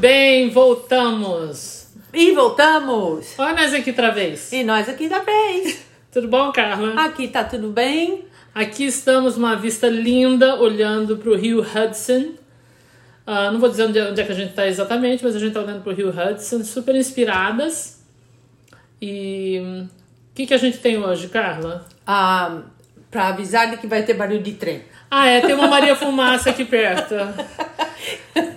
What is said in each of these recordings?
Bem, voltamos. E voltamos! Olha nós aqui outra vez. E nós aqui da vez. Tudo bom, Carla? Aqui tá tudo bem? Aqui estamos numa vista linda, olhando para o rio Hudson. Ah, não vou dizer onde, onde é que a gente está exatamente, mas a gente está olhando para o rio Hudson, super inspiradas. E hum, o que, que a gente tem hoje, Carla? Ah, pra avisar de que vai ter barulho de trem. Ah, é, tem uma Maria Fumaça aqui perto.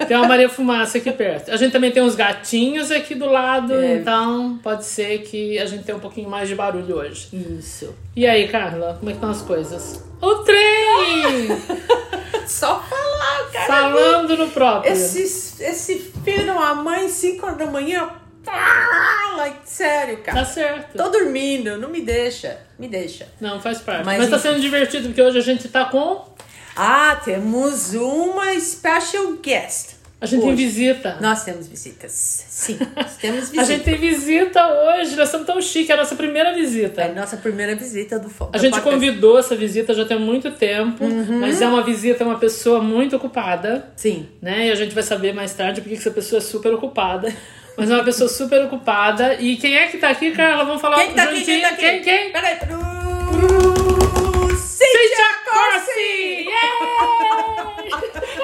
Tem uma Maria Fumaça aqui perto. A gente também tem uns gatinhos aqui do lado, É. então pode ser que a gente tenha um pouquinho mais de barulho hoje. Isso. E aí, Carla, como é que estão as coisas? O trem! Só falar, cara. Falando no próprio. Esse, esse filho da mãe, 5 horas da manhã. Ah, Like, sério, Tá cara. certo. Tô dormindo, não me deixa. Me deixa. Não, faz parte. Mas, Mas tá sendo divertido porque hoje a gente tá com. Ah, temos uma special guest. A gente tem Hoje. visita. Nós temos visitas. Sim, nós temos A visitas. gente tem visita hoje, nós estamos tão chique, é a nossa primeira É a visita. nossa primeira visita do fo- A gente podcast. convidou essa visita já tem muito tempo, Uhum. mas é uma visita, uma pessoa muito ocupada. Sim. né? E a gente vai saber mais tarde porque que essa pessoa é super ocupada. Mas é uma pessoa super ocupada. E quem é que tá aqui, Carla? Vamos falar Quem que tá aqui? juntinho. Quem tá aqui? Quem? quem? Peraí. Cíntia Corsi! Yeah!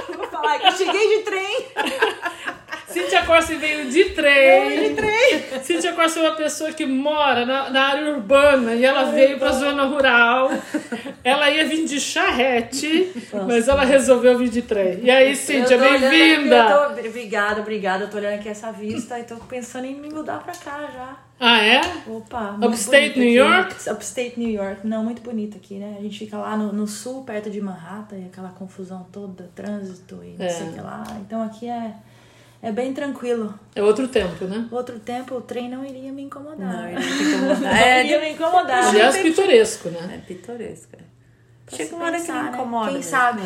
Vou falar que cheguei de trem. Cíntia Corsi veio de trem. De trem. Cíntia Corsi é uma pessoa que mora na, na área urbana e ela veio pra zona rural. Ela ia vir de charrete, mas ela resolveu vir de trem. E aí, Cíntia, bem-vinda! Obrigada, obrigada. Eu tô olhando aqui essa vista e tô pensando em me mudar pra cá já. Ah, é? Opa, Upstate New aqui. York? Upstate New York. Não, muito bonito aqui, né? A gente fica lá no, no sul, perto de Manhattan, e aquela confusão toda, trânsito e não É. sei o que lá. Então aqui é, é bem tranquilo. É outro tempo, né? Outro tempo o trem não iria me incomodar. Não, ele fica Não incomodado. É, iria me incomodar. Aliás, pitoresco, né? é pitoresco. é. Pra Chega uma hora que pensar, não né? incomoda. Quem mesmo. sabe?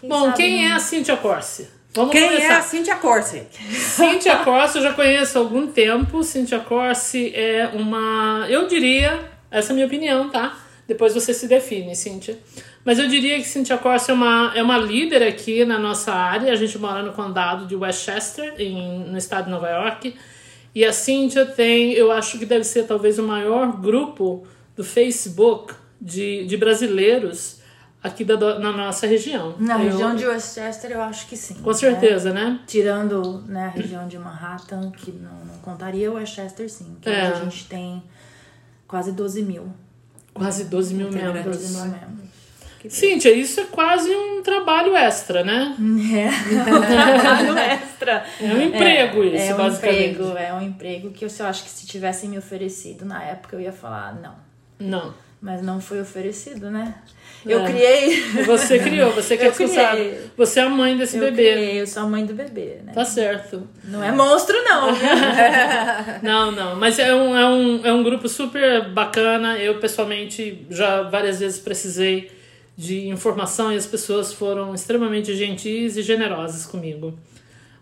Quem Bom, sabe quem não- é a Cíntia Corsi? Vamos Quem começar. é a Cíntia Corsi? Cíntia Corsi eu já conheço há algum tempo. Cíntia Corsi é uma. Eu diria, essa é a minha opinião, tá? Depois você se define, Cíntia. Mas eu diria que Cíntia Corsi é uma, é uma líder aqui na nossa área. A gente mora no condado de Westchester, em, no estado de Nova York. E a Cíntia tem, eu acho que deve ser talvez o maior grupo do Facebook de, de brasileiros aqui da, na nossa região. Na Eu- região de Westchester, eu acho que sim. Com né? certeza, né? Tirando né, a região de Manhattan, que não, não contaria, Westchester sim. Que É. a gente tem quase 12 mil. Quase 12 mil membros. 12 mil membros. Cíntia, isso é quase um trabalho extra, né? É. Trabalho extra. É um emprego isso, é um basicamente. emprego, é um emprego que eu, eu acho que se tivessem me oferecido na época eu ia falar não. Não. Mas não foi oferecido, né? Eu É. criei. Você criou, você que é Eu criei. responsável. Você é a mãe desse Eu bebê. criei, eu sou a mãe do bebê, né? Tá certo. Não é monstro, não. Não, não. Mas é um, é, um, é um grupo super bacana. Eu, pessoalmente, já várias vezes precisei de informação e as pessoas foram extremamente gentis e generosas comigo.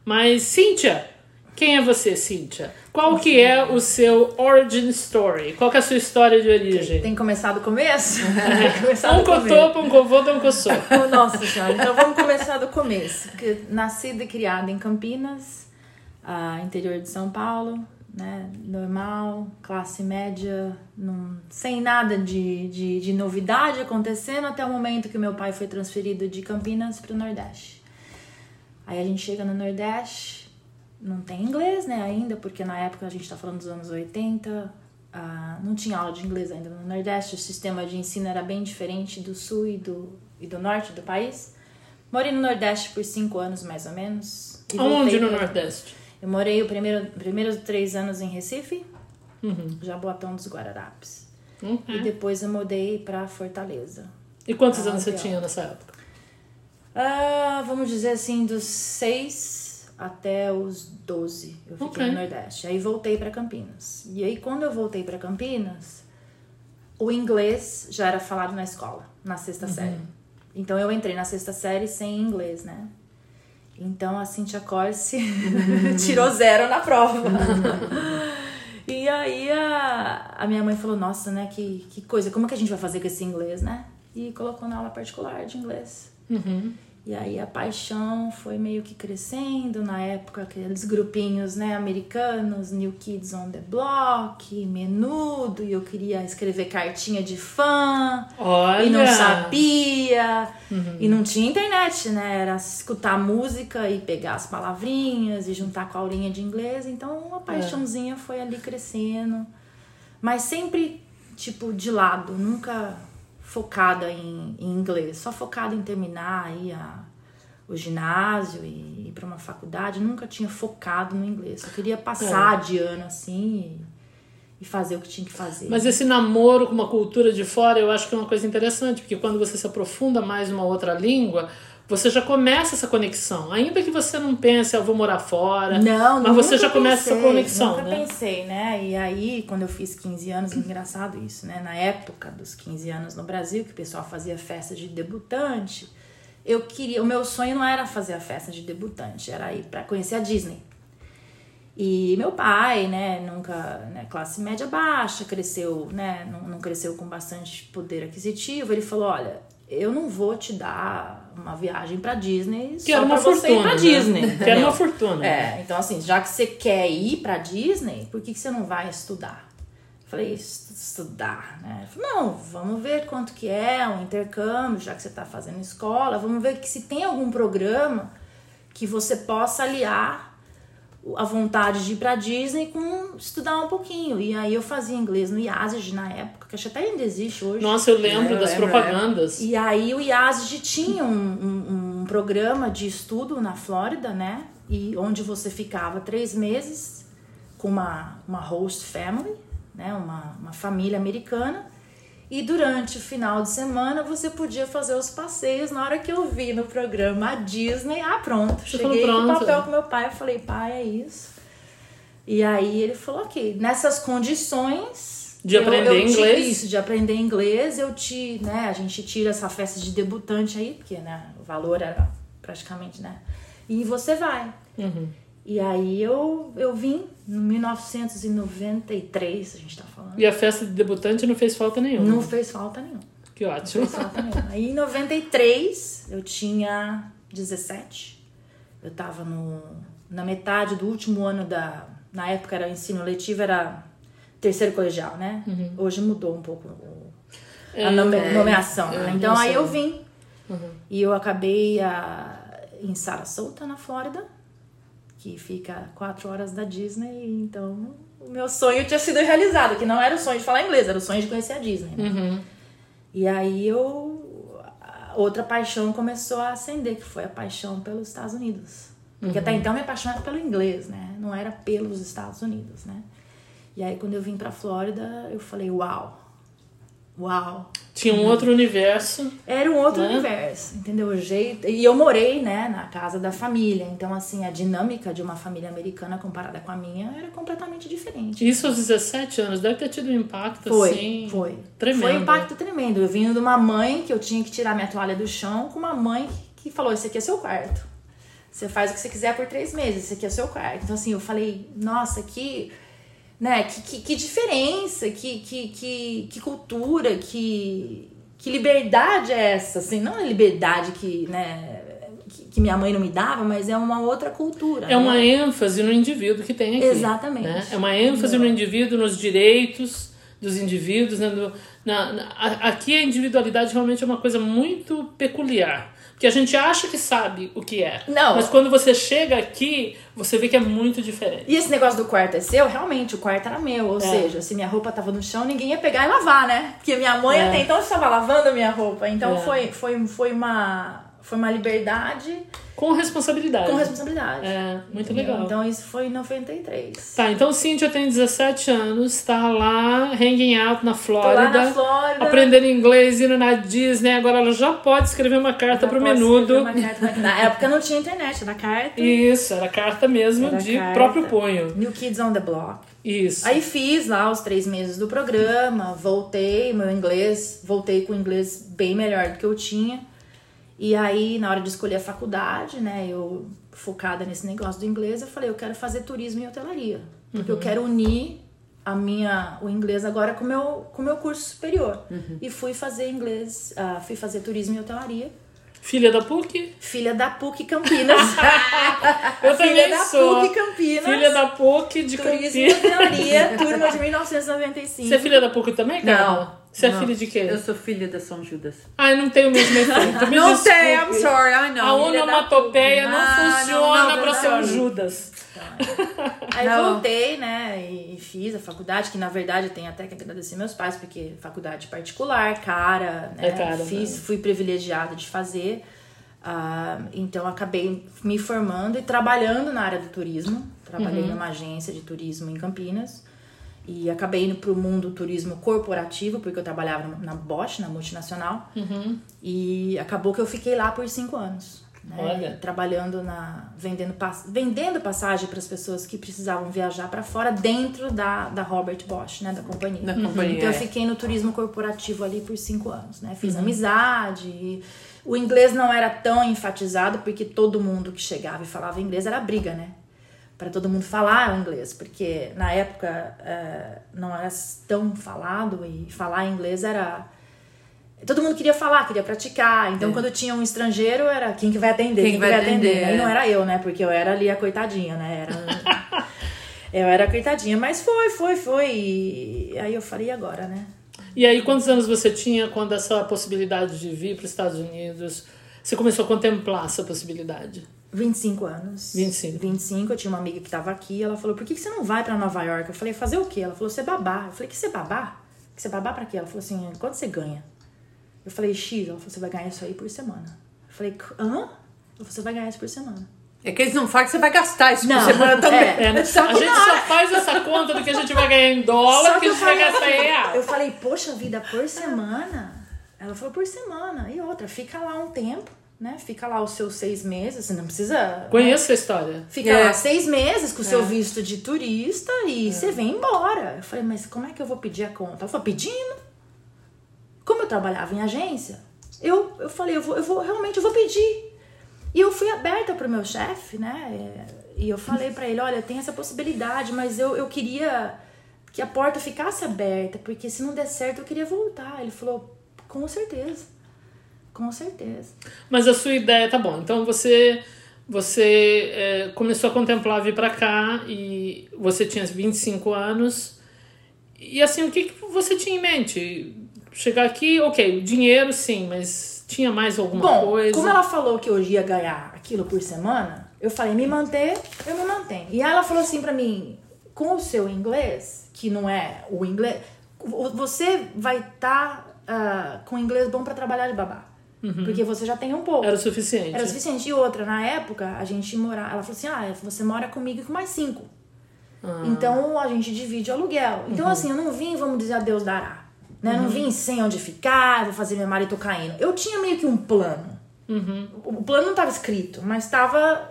Mas, Cíntia, quem é você, Cíntia? Qual que é o seu origin story? Qual que é a sua história de origem? Tem que começar do começo? Começar Um cotô, um covô, um coçô. Oh, Nossa senhora, então vamos começar do começo. Nascida e criada em Campinas, ah, interior de São Paulo, né? Normal, classe média, num- sem nada de, de, de novidade acontecendo até o momento que meu pai foi transferido de Campinas para o Nordeste. Aí a gente chega no Nordeste, não tem inglês, né, ainda, porque na época a gente tá falando dos anos 80, ah, não tinha aula de inglês ainda no Nordeste, o sistema de ensino era bem diferente do sul e do, e do norte do país. Morei no Nordeste por cinco anos, mais ou menos. Aonde no pra- Nordeste? Eu morei os primeiro, primeiros três anos em Recife, Uhum. Jaboatão dos Guararapes. E Uhum. depois eu mudei pra Fortaleza. E quantos Ah, anos você legal. tinha nessa época? Ah, vamos dizer assim, dos seis até os 12 eu fiquei Ok. no Nordeste. Aí voltei pra Campinas. E aí quando eu voltei pra Campinas, o inglês já era falado na escola, na sexta série. Então eu entrei na sexta série sem inglês, né? Então a Cintia Corse tirou zero na prova. e aí a, a minha mãe falou, nossa, né, que, que coisa, como que a gente vai fazer com esse inglês, né? E colocou na aula particular de inglês. Uhum. E aí a paixão foi meio que crescendo na época, aqueles grupinhos, né, americanos, New Kids on the Block, Menudo, e eu queria escrever cartinha de fã, Olha! e não sabia, e não tinha internet, né, era escutar música e pegar as palavrinhas e juntar com a aulinha de inglês, então a paixãozinha foi ali crescendo, mas sempre, tipo, de lado, nunca focada em, em inglês, só focada em terminar aí a, o ginásio e ir para uma faculdade, nunca tinha focado no inglês. Eu queria passar de ano assim e, e fazer o que tinha que fazer. Mas esse namoro com uma cultura de fora, eu acho que é uma coisa interessante, porque quando você se aprofunda mais numa outra língua, você já começa essa conexão. Ainda que você não pense, "Ah, eu vou morar fora. Não, mas você já começa pensei, essa conexão, Nunca né? pensei, né? E aí, quando eu fiz 15 anos, engraçado isso, né? Na época dos 15 anos no Brasil, que o pessoal fazia festa de debutante, eu queria. O meu sonho não era fazer a festa de debutante, era ir pra conhecer a Disney. E meu pai, né, nunca, né, classe média baixa, cresceu, né, não, não cresceu com bastante poder aquisitivo. Ele falou: Olha, eu não vou te dar uma viagem pra Disney Que só uma pra você ir fortuna. pra né? Disney. Que era uma fortuna. É, então assim, já que você quer ir pra Disney, por que, que você não vai estudar? Falei, "Estu- estudar, né? Falou, não, vamos ver quanto que é um intercâmbio, já que você tá fazendo escola, vamos ver que se tem algum programa que você possa aliar o- a vontade de ir pra Disney com estudar um pouquinho. E aí eu fazia inglês no IASG na época, que acho que até ainda existe hoje. Nossa, eu lembro É, eu das lembro, propagandas. E aí o IASG tinha um, um, um programa de estudo na Flórida, né? E onde você ficava três meses com uma, uma host family, né? Uma, uma família americana. E durante o final de semana você podia fazer os passeios. Na hora que eu vi no programa a Disney, ah, pronto. Você Cheguei falou, com o pronto. papel com meu pai, eu falei, pai, é isso. E aí ele falou, ok, nessas condições. De aprender te- inglês. Isso, de aprender inglês, eu te, né, a gente tira essa festa de debutante aí, porque, né, o valor era praticamente, né, e você vai. Uhum. E aí eu, eu vim no 1993, a gente tá falando. E a festa de debutante não fez falta nenhuma. Não fez falta nenhuma. Que ótimo. Não fez falta nenhuma. Aí em 93, eu tinha 17. Eu tava no, na metade do último ano da. Na época era ensino letivo, era terceiro colegial, né? Hoje mudou um pouco o- a É, nome- é, nomeação. né? é, então aí eu vim. E eu acabei ah, em Sarasota, na Flórida, que fica quatro horas da Disney. Então o meu sonho tinha sido realizado, que não era o sonho de falar inglês, era o sonho de conhecer a Disney. Né? Uhum. E aí eu. Outra paixão começou a acender, que foi a paixão pelos Estados Unidos. Porque até então minha paixão era pelo inglês, né? Não era pelos Estados Unidos, né? E aí quando eu vim pra Flórida, eu falei, uau! Uau! Tinha um outro universo. Era um outro Né? universo, entendeu? O jeito. E eu morei, né, na casa da família. Então, assim, a dinâmica de uma família americana comparada com a minha era completamente diferente. Isso aos 17 anos deve ter tido um impacto Foi, assim. foi. Tremendo. Foi um impacto tremendo. Eu vim de uma mãe que eu tinha que tirar minha toalha do chão com uma mãe que falou: Esse aqui é seu quarto. Você faz o que você quiser por três meses, esse aqui é seu quarto. Então, assim, eu falei: Nossa, que. Né, que, que, que diferença, que, que, que, que cultura, que, que liberdade é essa? Assim, não é liberdade que, né, que, que minha mãe não me dava, mas é uma outra cultura. É uma né? ênfase no indivíduo que tem aqui. Exatamente. né? É uma ênfase no indivíduo, nos direitos dos indivíduos. Né? No- na- na- aqui a individualidade realmente é uma coisa muito peculiar. Porque a gente acha que sabe o que é. Não. Mas quando você chega aqui, você vê que é muito diferente. E esse negócio do quarto é seu, realmente, o quarto era meu. Ou É. seja, se minha roupa tava no chão, ninguém ia pegar e lavar, né? Porque minha mãe É. até então estava lavando a minha roupa. Então É. foi, foi, foi, uma, foi uma liberdade Com responsabilidade. com responsabilidade. É, muito Entendeu? legal. Então isso foi em 93. Tá, então Cíntia tem 17 anos, tá lá hanging out na Tô Flórida. lá na Flórida. Aprendendo inglês, indo na Disney, agora ela já pode escrever uma carta Já pro menudo. uma carta Na época não tinha internet, era carta. Isso, era carta mesmo Era de carta. próprio punho. New Kids on the Block. Isso. Aí fiz lá os três meses do programa, voltei, meu inglês, voltei com o inglês bem melhor do que eu tinha. E aí, na hora de escolher a faculdade, né, eu focada nesse negócio do inglês, eu falei, eu quero fazer turismo e hotelaria. Porque eu quero unir a minha, o inglês agora com o meu, com meu curso superior. E fui fazer inglês, ah, fui fazer turismo e hotelaria. Filha da PUC? Filha da PUC Campinas. Eu Filha também da sou. PUC Campinas. Filha da PUC de Turismo e Campinas. Hotelaria, turma de 1995. Você é filha da PUC também, Carla? Não. Você é filha de quê? Eu sou filha da São Judas. Ai, não tem o mesmo efeito. Me não desculpe. sei, I'm sorry, I know. A onomatopeia não Ah, não, funciona um funciona. Judas. Aí Não. voltei, né, e fiz a faculdade, que na verdade eu tenho até que agradecer meus pais, porque faculdade particular, cara, né? É cara, fiz, né? fui privilegiada de fazer. ah, então acabei me formando e trabalhando na área do turismo. Trabalhei numa agência de turismo em Campinas. E acabei indo pro mundo do turismo corporativo, porque eu trabalhava na Bosch, na multinacional. E acabou que eu fiquei lá por cinco anos. Né? Olha. Trabalhando na. vendendo, pass- vendendo passagem para as pessoas que precisavam viajar para fora dentro da, da Robert Bosch, né? Da companhia. Da companhia, Então eu é. fiquei no turismo corporativo ali por cinco anos, né? Fiz amizade. e O inglês não era tão enfatizado, porque todo mundo que chegava e falava inglês era briga, né? Para todo mundo falar inglês, porque na época eh, não era tão falado e falar inglês era Todo mundo queria falar, queria praticar. Então, quando tinha um estrangeiro, era quem que vai atender? Quem que vai atender, Aí é. não era eu, né? Porque eu era ali a coitadinha, né? Era... eu era a coitadinha. Mas foi, foi, foi. E aí eu falei, e agora, né? E aí, quantos anos você tinha quando essa possibilidade de vir para os Estados Unidos? Você começou a contemplar essa possibilidade? 25 anos. 25. 25, eu tinha uma amiga que tava aqui, ela falou, por que, que você não vai pra Nova York? Eu falei, fazer o quê? Ela falou, você babar. Eu falei, que você babar? Que você babar pra quê? Ela falou assim, quanto você ganha? Eu falei, X. Ela falou, você vai ganhar isso aí por semana. Eu falei, hã? Ela falou, você vai ganhar isso por semana. É que eles não falam que você vai gastar isso Não, por semana também. é. É, a que gente na só faz essa conta do que a gente vai ganhar em dólar, Só que a gente vai gastar em real. Eu falei, poxa vida, por semana? Ela falou, por semana. E outra, fica lá um tempo, né? Fica lá os seus seis meses, você não precisa... Conheço a história. Fica É. lá seis meses com o seu visto de turista e você vem embora. Eu falei, mas como é que eu vou pedir a conta? Ela falou, pedindo. Como eu trabalhava em agência, eu, eu falei, eu vou, eu vou realmente eu vou pedir. E eu fui aberta pro meu chefe, né? É, E eu falei pra ele, olha, tem essa possibilidade, mas eu, eu queria que a porta ficasse aberta, porque se não der certo eu queria voltar. Ele falou, com certeza. Com certeza. Mas a sua ideia, tá bom. Então você você é, começou a contemplar vir pra cá e você tinha 25 anos. E assim, o que, que você tinha em mente? Chegar aqui, ok, dinheiro sim, mas tinha mais alguma Bom, coisa? como ela falou que eu ia ganhar aquilo por semana, eu falei, me manter, eu me mantenho. E aí ela falou assim pra mim, com o seu inglês, que não é o inglês, você vai estar com inglês bom pra trabalhar de babá. Porque você já tem um pouco. Era o suficiente. Era o suficiente. E outra, na época, a gente morava. Ela falou assim: ah, você mora comigo e com mais cinco. Ah. Então a gente divide o aluguel. Então, Uhum. assim, eu não vim, vamos dizer, a Deus dará. Né? Não vim sem onde ficar, vou fazer meu marido caindo. Eu tinha meio que um plano. Uhum. O plano não estava escrito, mas estava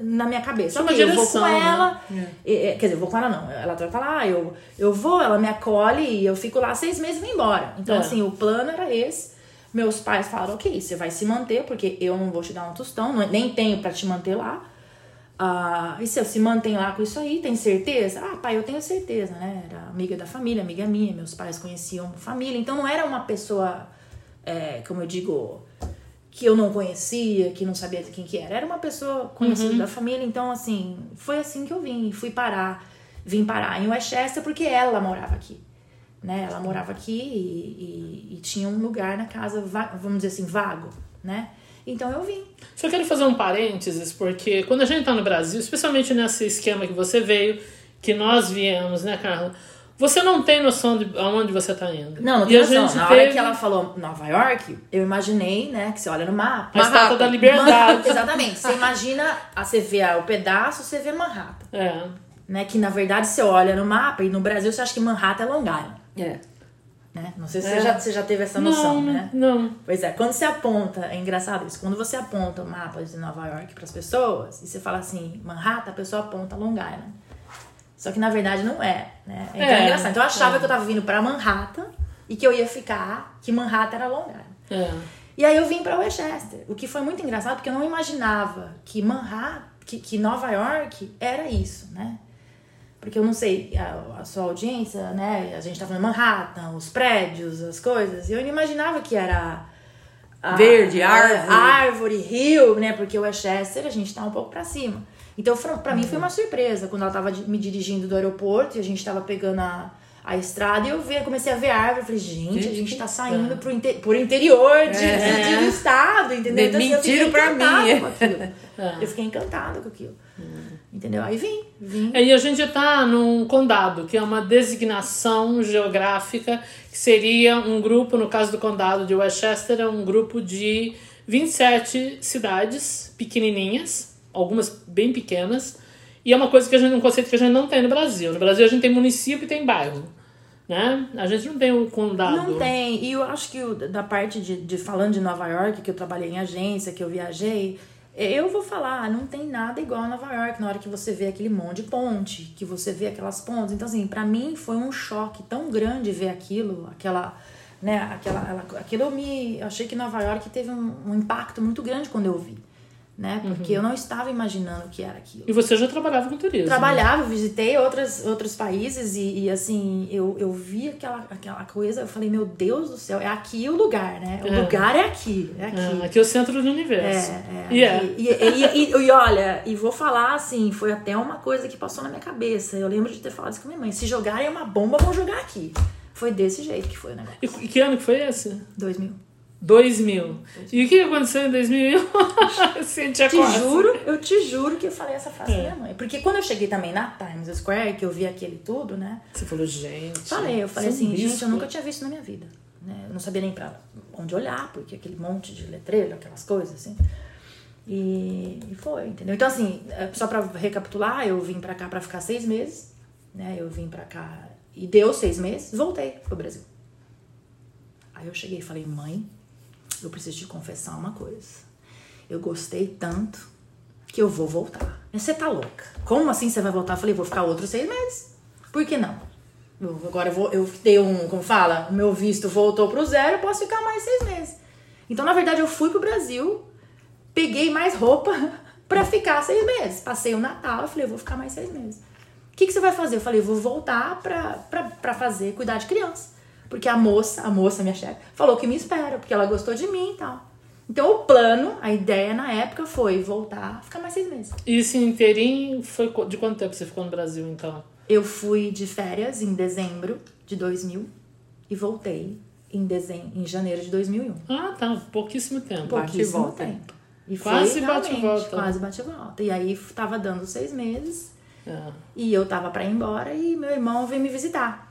na minha cabeça. Tinha uma Ok, eu vou direção, com né? ela. e- e- quer dizer, eu vou com ela não. Ela tá lá, eu, eu vou, ela me acolhe e eu fico lá seis meses e vou embora. Então, É. assim, o plano era esse. Meus pais falaram, ok, você vai se manter, porque eu não vou te dar um tostão, nem tenho pra te manter lá. Ah, e se eu se mantém lá com isso aí, tem certeza? Ah, pai, eu tenho certeza, né? Era amiga da família, amiga minha, meus pais conheciam a família, então não era uma pessoa, é, como eu digo, que eu não conhecia, que não sabia de quem que era. Era uma pessoa conhecida da família, então assim, foi assim que eu vim. Fui parar, vim parar em Westchester porque ela morava aqui. Né? Ela morava aqui e, e- e tinha um lugar na casa, va- vamos dizer assim, vago, né? Então eu vim. Só quero fazer um parênteses, porque quando a gente tá no Brasil, especialmente nesse esquema que você veio, que nós viemos, né, Carla? Você não tem noção de aonde você tá indo. Não, não tem noção. Na hora teve... que ela falou Nova York, eu imaginei, né, que você olha no mapa. A Estátua da Manhattan. Liberdade. Exatamente. Você imagina, você vê o pedaço, você vê Manhattan. É. Né, que na verdade você olha no mapa e no Brasil você acha que Manhattan é Long Island. É. Né? Não sei se É. você, já, você já teve essa noção, não, né? não. Pois é, quando você aponta, é engraçado isso, quando você aponta o mapa de Nova York para as pessoas e você fala assim, Manhattan, a pessoa aponta Long Island. Só que na verdade não é, né? Então é, É, engraçado. Então eu achava é. que eu tava vindo para Manhattan e que eu ia ficar, que Manhattan era Long Island. É. E aí eu vim para Westchester, o que foi muito engraçado porque eu não imaginava que Manhattan, que, que Nova York era isso, né? Porque eu não sei, a, a sua audiência, né? A gente tava em Manhattan, os prédios, as coisas. E eu não imaginava que era a- Verde, a- árvore. árvore, rio, né? Porque o Westchester a gente tá um pouco pra cima. Então, pra mim foi uma surpresa quando ela tava me dirigindo do aeroporto e a gente tava pegando a, a estrada e eu vi, comecei a ver árvore. Eu falei, gente, Gente, a gente tá saindo pro, inte, por interior de, É. de- do estado, entendeu? Então, assim, eu pra mim. É. Eu fiquei encantada com aquilo. Entendeu? Aí vim, vim. É, E a gente está num condado, que é uma designação geográfica, que seria um grupo, no caso do condado de Westchester, é um grupo de 27 cidades pequenininhas, algumas bem pequenas, e é uma coisa que a gente, um conceito que a gente não tem no Brasil. No Brasil a gente tem município e tem bairro, né? A gente não tem o condado. Não tem. E eu acho que da parte de, de falando de Nova York, que eu trabalhei em agência, que eu viajei, eu vou falar, não tem nada igual a Nova York na hora que você vê aquele monte de ponte, que você vê aquelas pontes. Então, assim, pra mim foi um choque tão grande ver aquilo, aquela. Né, aquela, ela- aquilo eu me. Eu achei que Nova York teve um, um impacto muito grande quando eu vi. Né? Porque eu não estava imaginando o que era aquilo. E você já trabalhava com turismo. Trabalhava, visitei outras, outros países e, e, assim, eu, eu vi aquela, aquela coisa, eu falei, meu Deus do céu, é aqui o lugar, né? O É. lugar é aqui, é aqui. É, aqui é o centro do É, universo. é, E é. aqui. E, e, e, e olha, e vou falar assim, foi até uma coisa que passou na minha cabeça. Eu lembro de ter falado isso com a minha mãe. Se jogarem uma bomba, vão jogar aqui. Foi desse jeito que foi o negócio. E e que ano que foi esse? 2000. 2000. E o que aconteceu em 2001? Cintia Te Costa. juro, eu te juro que eu falei essa frase É. pra minha mãe. Porque quando eu cheguei também na Times Square, que eu vi aquele tudo, né? Você falou, gente. Falei, eu falei é assim, gente, risco. eu nunca tinha visto na minha vida. Né? Eu não sabia nem pra onde olhar, porque aquele monte de letreiro, aquelas coisas, assim. E, e foi, entendeu? Então, assim, é, só pra recapitular, eu vim pra cá pra ficar seis meses, né? Eu vim pra cá e deu seis meses, voltei pro Brasil. Aí eu cheguei e falei, mãe, eu preciso te confessar uma coisa. Eu gostei tanto que eu vou voltar. Você tá louca? Como assim você vai voltar? Eu falei, vou ficar outros seis meses. Por que não? Eu- agora eu vou, eu dei um, como fala, o meu visto voltou pro zero, eu posso ficar mais seis meses. Então, na verdade, eu fui pro Brasil, peguei mais roupa pra ficar seis meses. Passei o Natal, eu falei, eu vou ficar mais seis meses. O que, que você vai fazer? Eu falei, vou voltar pra, pra, pra fazer, cuidar de criança. Porque a moça, a moça, minha chefe, falou que me espera, porque ela gostou de mim e tal. Então, o plano, a ideia na época foi voltar, ficar mais seis meses. E esse inteirinho foi de quanto tempo você ficou no Brasil, então? Eu fui de férias em dezembro de 2000 e voltei em, dezem... em janeiro de 2001. Ah, tá. Pouquíssimo tempo. Bate Pouquíssimo volta. tempo. E Quase bate e volta. Quase bate e volta. E aí tava dando seis meses É. e eu tava pra ir embora e meu irmão veio me visitar.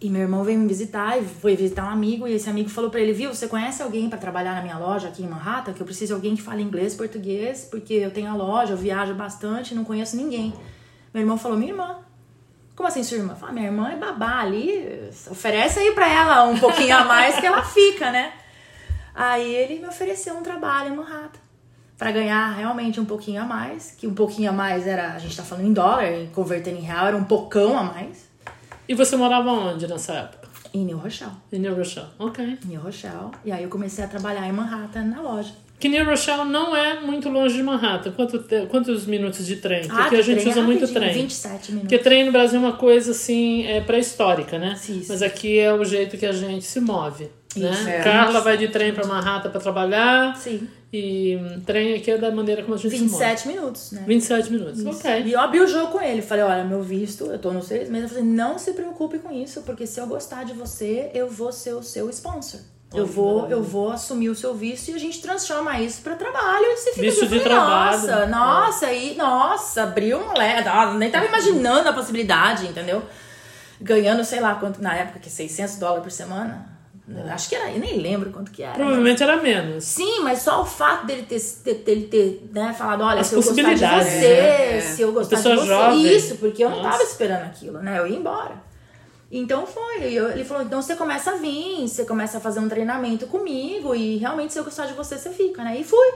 E meu irmão veio me visitar e foi visitar um amigo e esse amigo falou pra ele, viu, você conhece alguém pra trabalhar na minha loja aqui em Manhattan? Que eu preciso de alguém que fale inglês, português, porque eu tenho a loja, eu viajo bastante, não conheço ninguém. Meu irmão falou, minha irmã. Como assim, sua irmã? Fala, minha irmã é babá ali, oferece aí pra ela um pouquinho a mais que ela fica, né? Aí ele me ofereceu um trabalho em Manhattan pra ganhar realmente um pouquinho a mais, que um pouquinho a mais era, a gente tá falando em dólar, e convertendo em real era um pocão a mais, E você morava onde nessa época? em New Rochelle. Em New Rochelle. Ok. New Rochelle. E aí eu comecei a trabalhar em Manhattan na loja. Que New Rochelle não é muito longe de Manhattan. Quanto Quantos minutos de trem? Porque aqui de a gente trem é usa muito trem. 27 minutos. Porque trem no Brasil é uma coisa assim, é pré-histórica, né? Sim. Mas aqui é o jeito que a gente se move. Né? Isso, é. Carla vai de trem pra Manhattan pra trabalhar. Sim. E hum, trem aqui é da maneira como a gente se move. 27 minutos, né? 27 minutos. Ok. E eu abri o jogo com ele. Falei, olha, meu visto, eu tô nos seis meses. Eu falei, não se preocupe com isso, porque se eu gostar de você, eu vou ser o seu sponsor. Eu vou, eu vou assumir o seu visto e a gente transforma isso pra trabalho. E você fica Visto assim, de trabalho. Nossa, nossa, e nossa, abriu um leque. Nossa, Nem tava imaginando a possibilidade, entendeu? Ganhando, sei lá quanto, na época, que 600 dólares por semana. Acho que era, eu nem lembro quanto que era. Provavelmente era menos. Sim, mas só o fato dele ter, ter, dele ter né, falado, olha, As se eu gostar de você, né? se eu gostar de você. jovem. Isso, porque eu não Nossa. tava esperando aquilo, né? Eu ia embora. Então foi. Eu- ele falou, então você começa a vir, você começa a fazer um treinamento comigo e realmente se eu gostar de você, você fica, né? E fui.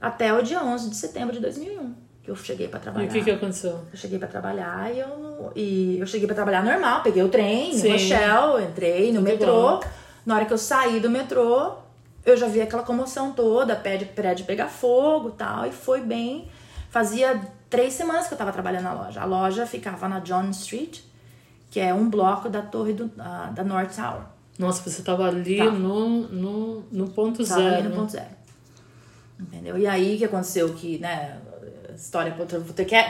Até o dia 11 de setembro de 2001, que eu cheguei pra E trabalhar. o que, que aconteceu? Eu cheguei pra trabalhar e eu, e eu cheguei pra trabalhar normal, peguei o trem, Sim. no Rochelle, entrei no Tudo metrô. bom. Na hora que eu saí do metrô, eu já vi aquela comoção toda, prédio, prédio pegar fogo e tal, e foi bem. Fazia três semanas que eu tava trabalhando na loja. A loja ficava na John Street, que é um bloco da torre do, da North Tower. Nossa, você tava ali Tava. no, no, no ponto Tava zero. ali no ponto zero. Entendeu? E aí que aconteceu que, né, história para outro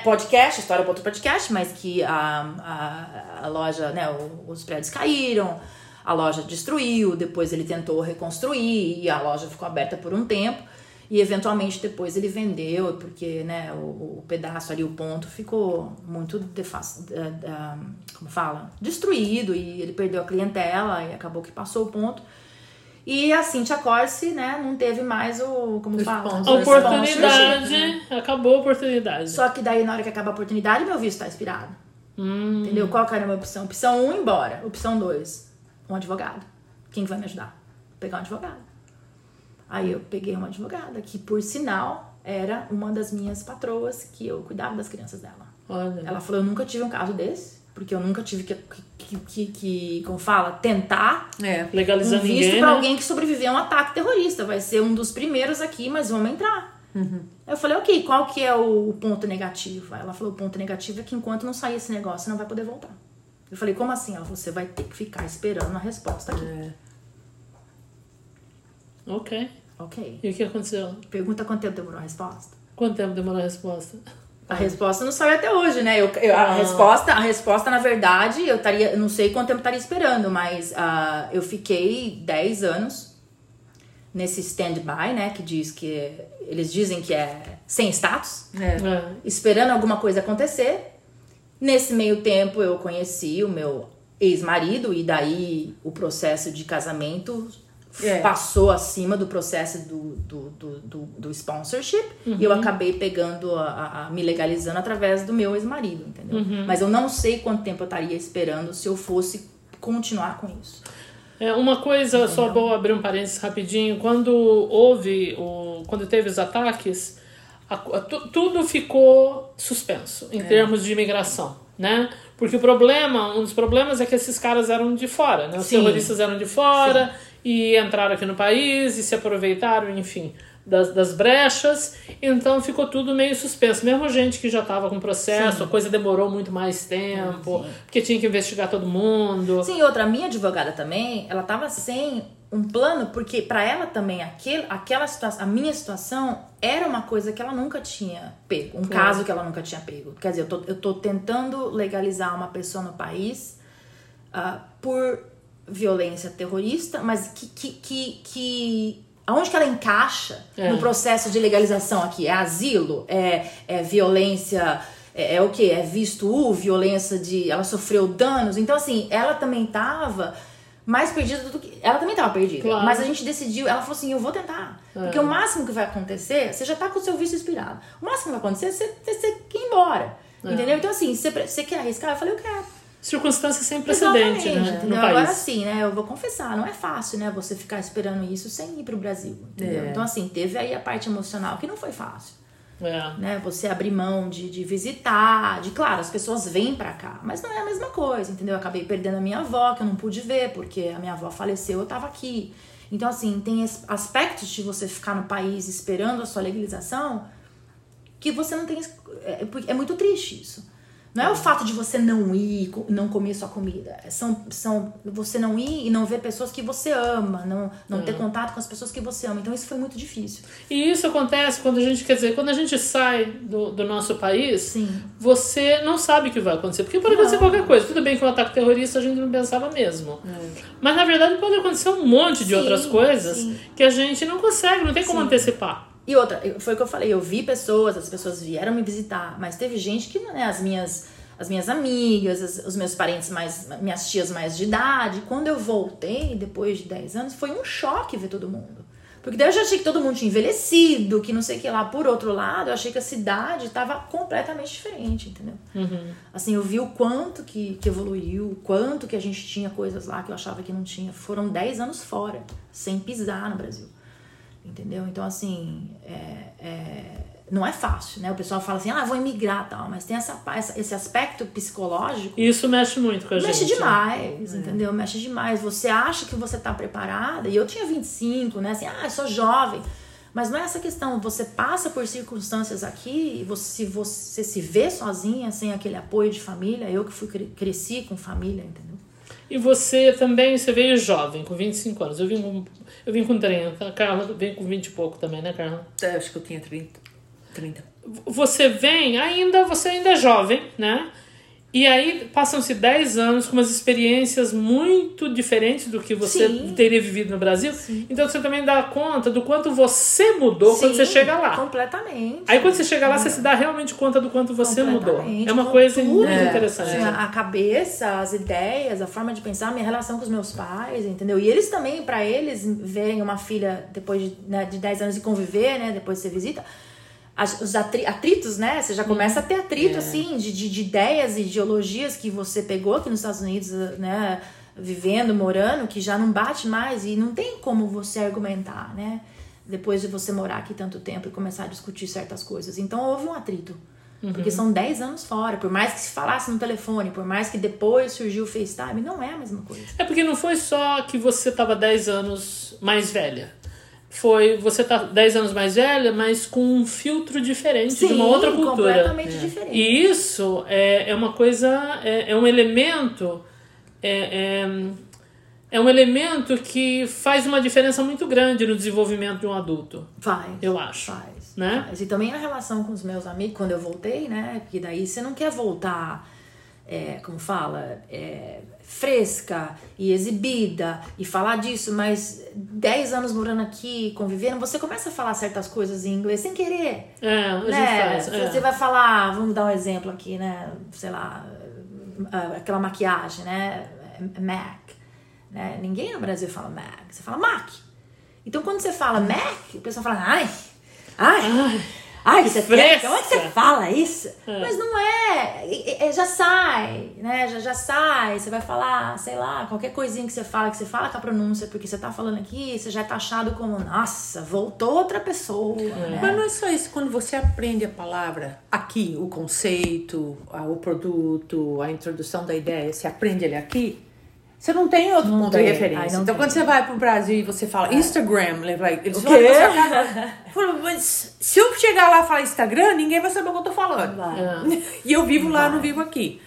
podcast, história para outro podcast, mas que a, a, a loja, né, os prédios caíram, a loja destruiu, depois ele tentou reconstruir e a loja ficou aberta por um tempo. E eventualmente depois ele vendeu, porque né, o, o pedaço ali, o ponto, ficou muito defac... da- da- como fala? Destruído e ele perdeu a clientela e acabou que passou o ponto. E a Cintia Corse, né, não teve mais o, como fala? Sponsor. Oportunidade, acabou a oportunidade. Só que daí, na hora que acaba a oportunidade, meu visto tá expirado. Hum, Entendeu? Qual que era a minha opção? Opção 1, um, embora. Opção 2, um advogado. Quem que vai me ajudar? Vou pegar um advogado. Aí eu peguei uma advogada, que por sinal era uma das minhas patroas, que eu cuidava das crianças dela. olha. Ela falou, eu nunca tive um caso desse, porque eu nunca tive que, que, que, que como fala, tentar É. um Legalizando visto ninguém, pra né? alguém que sobreviveu a um ataque terrorista. Vai ser um dos primeiros aqui, mas vamos entrar. Eu falei, ok, qual que é o, o ponto negativo? Aí ela falou, o ponto negativo é que enquanto não sair esse negócio, você não vai poder voltar. Eu falei, como assim? Ela, você vai ter que ficar esperando a resposta aqui. É. Ok. Ok. E o que aconteceu? Pergunta quanto tempo demorou a resposta. Quanto tempo demorou a resposta? A resposta não saiu até hoje, né? Eu, eu- a, Ah. resposta, a resposta, na verdade, eu estaria. Não sei quanto tempo eu estaria esperando, mas ah, eu fiquei 10 anos nesse stand-by, né? Que diz que. Eles dizem que é sem status, É. É. esperando alguma coisa acontecer. Nesse meio tempo eu conheci o meu ex-marido, e daí o processo de casamento É. passou acima do processo do, do, do, do, do sponsorship e eu acabei pegando, a, a- a- me legalizando através do meu ex-marido, entendeu? Mas eu não sei quanto tempo eu estaria esperando se eu fosse continuar com isso. É, uma coisa, só vou abrir um parênteses rapidinho. Quando houve, o, quando teve os ataques, a- a- tu- tudo ficou suspenso em termos de imigração, né? Porque o problema, um dos problemas é que esses caras eram de fora, né? Os Sim. terroristas eram de fora e entraram aqui no país e se aproveitaram, enfim, das, das brechas. Então ficou tudo meio suspenso. Mesmo gente que já estava com processo, a coisa demorou muito mais tempo, porque tinha que investigar todo mundo. Sim, outra, minha advogada também, ela tava sem um plano, porque pra ela também, aquele, aquela situação, a minha situação era uma coisa que ela nunca tinha pego, um caso que ela nunca tinha pego. Quer dizer, eu tô, eu tô tentando legalizar uma pessoa no país ah, por violência terrorista, mas que, que, que, que aonde que ela encaixa É. no processo de legalização aqui? É asilo? É, é violência? É, é o que? É visto U? Violência de. Ela sofreu danos? Então, assim, ela também tava mais perdida do que. Ela também tava perdida. Claro. Mas a gente decidiu, ela falou assim: eu vou tentar. Porque o máximo que vai acontecer, você já tá com o seu visto expirado. O máximo que vai acontecer é você, você, você ir embora. Entendeu? Então, assim, você, você quer arriscar? Eu falei, eu quero. Circunstâncias sem precedente, Exatamente, né? No Agora país. sim, né? Eu vou confessar, não é fácil, né? Você ficar esperando isso sem ir pro Brasil. Entendeu? É. Então, assim, teve aí a parte emocional que não foi fácil. É. Né? Você abrir mão de, de visitar, de claro, as pessoas vêm pra cá, mas não é a mesma coisa, entendeu? Eu acabei perdendo a minha avó, que eu não pude ver, porque a minha avó faleceu, eu tava aqui. Então, assim, tem aspectos de você ficar no país esperando a sua legalização que você não tem. É, é muito triste isso. Não é o fato de você não ir, não comer sua comida. São, são você não ir e não ver pessoas que você ama, não, não ter contato com as pessoas que você ama. Então isso foi muito difícil. E isso acontece quando a gente, quer dizer, quando a gente sai do, do nosso país, Sim. você não sabe o que vai acontecer. Porque pode acontecer qualquer coisa. Tudo bem que um ataque terrorista a gente não pensava mesmo. Mas na verdade pode acontecer um monte de Sim, outras coisas sim. que a gente não consegue, não tem como antecipar. E outra, foi o que eu falei, eu vi pessoas, as pessoas vieram me visitar, mas teve gente que, né, as minhas, as minhas amigas, as- os meus parentes mais, minhas tias mais de idade, quando eu voltei, depois de 10 anos, foi um choque ver todo mundo. Porque daí eu já achei que todo mundo tinha envelhecido, que não sei o que lá. Por outro lado, eu achei que a cidade estava completamente diferente, entendeu? Assim, eu vi o quanto que, que evoluiu, o quanto que a gente tinha coisas lá que eu achava que não tinha. Foram 10 anos fora, sem pisar no Brasil. Entendeu? Então, assim, é, é, não é fácil, né? O pessoal fala assim, ah, vou emigrar tal, mas tem essa, essa- esse aspecto psicológico. Isso mexe muito com a Mexe gente. né? demais, entendeu? Mexe demais. Você acha que você tá preparada, e eu tinha 25, né? Assim, ah, eu sou jovem. Mas não é essa questão, você passa por circunstâncias aqui, e você, você se vê sozinha, sem aquele apoio de família. Eu que fui cre- cresci com família, entendeu? E você também, você veio jovem, com 25 anos. Eu vim com, eu vim com 30. A Carla veio com 20 e pouco também, né, Carla? Eu acho que eu tinha 30. 30. Você vem, ainda, você ainda é jovem, né? E aí passam-se 10 anos com umas experiências muito diferentes do que você Sim. teria vivido no Brasil. Então você também dá conta do quanto você mudou quando você Sim, chega lá. Completamente. Aí quando você chega lá, você se dá realmente conta do quanto você mudou. É uma coisa muito É. interessante. A cabeça, as ideias, a forma de pensar, a minha relação com os meus pais, entendeu? E eles também, pra eles, verem uma filha depois de, né, de 10 anos e conviver, né? Depois você visita. As- os atri- atritos, né? Você já começa a ter atrito, assim, de, de, de ideias e ideologias que você pegou aqui nos Estados Unidos, né? Vivendo, morando, que já não bate mais e não tem como você argumentar, né? Depois de você morar aqui tanto tempo e começar a discutir certas coisas. Então houve um atrito. Porque são 10 anos fora. Por mais que se falasse no telefone, por mais que depois surgiu o FaceTime, não é a mesma coisa. É porque não foi só que você estava 10 anos mais velha. Foi você tá 10 anos mais velha, mas com um filtro diferente de uma outra cultura. completamente diferente. E isso é, é uma coisa, é, é um elemento, é, é, é um elemento que faz uma diferença muito grande no desenvolvimento de um adulto, Faz. eu acho. Faz. Né? Faz. E também a relação com os meus amigos, quando eu voltei, né? Porque daí você não quer voltar, é, como fala, é, fresca e exibida e falar disso, mas 10 anos morando aqui, convivendo, você começa a falar certas coisas em inglês sem querer. É, a gente né? faz. é. Você vai falar, vamos dar um exemplo aqui, né? Sei lá, aquela maquiagem, né? MAC. Né? Ninguém no Brasil fala MAC, você fala MAC. Então quando você fala MAC, o pessoal fala, ai, ai, ai, você fresca. tem, como é que você fala isso? Mas não é, é, é, já sai, né? Já, já sai, você vai falar, sei lá, qualquer coisinha que você fala, que você fala com a pronúncia, porque você tá falando aqui, você já é taxado como, nossa, voltou outra pessoa, né? Mas não é só isso. Quando você aprende a palavra aqui, o conceito, o produto, a introdução da ideia, você aprende ele aqui, você não tem outro Não ponto tem. de referência. então, tem. quando você vai pro Brasil e você fala Instagram, ele vai- eles O quê? Falam, mas se eu chegar lá e falar Instagram, ninguém vai saber o que eu tô falando. Vai. E eu vivo lá, não vivo aqui.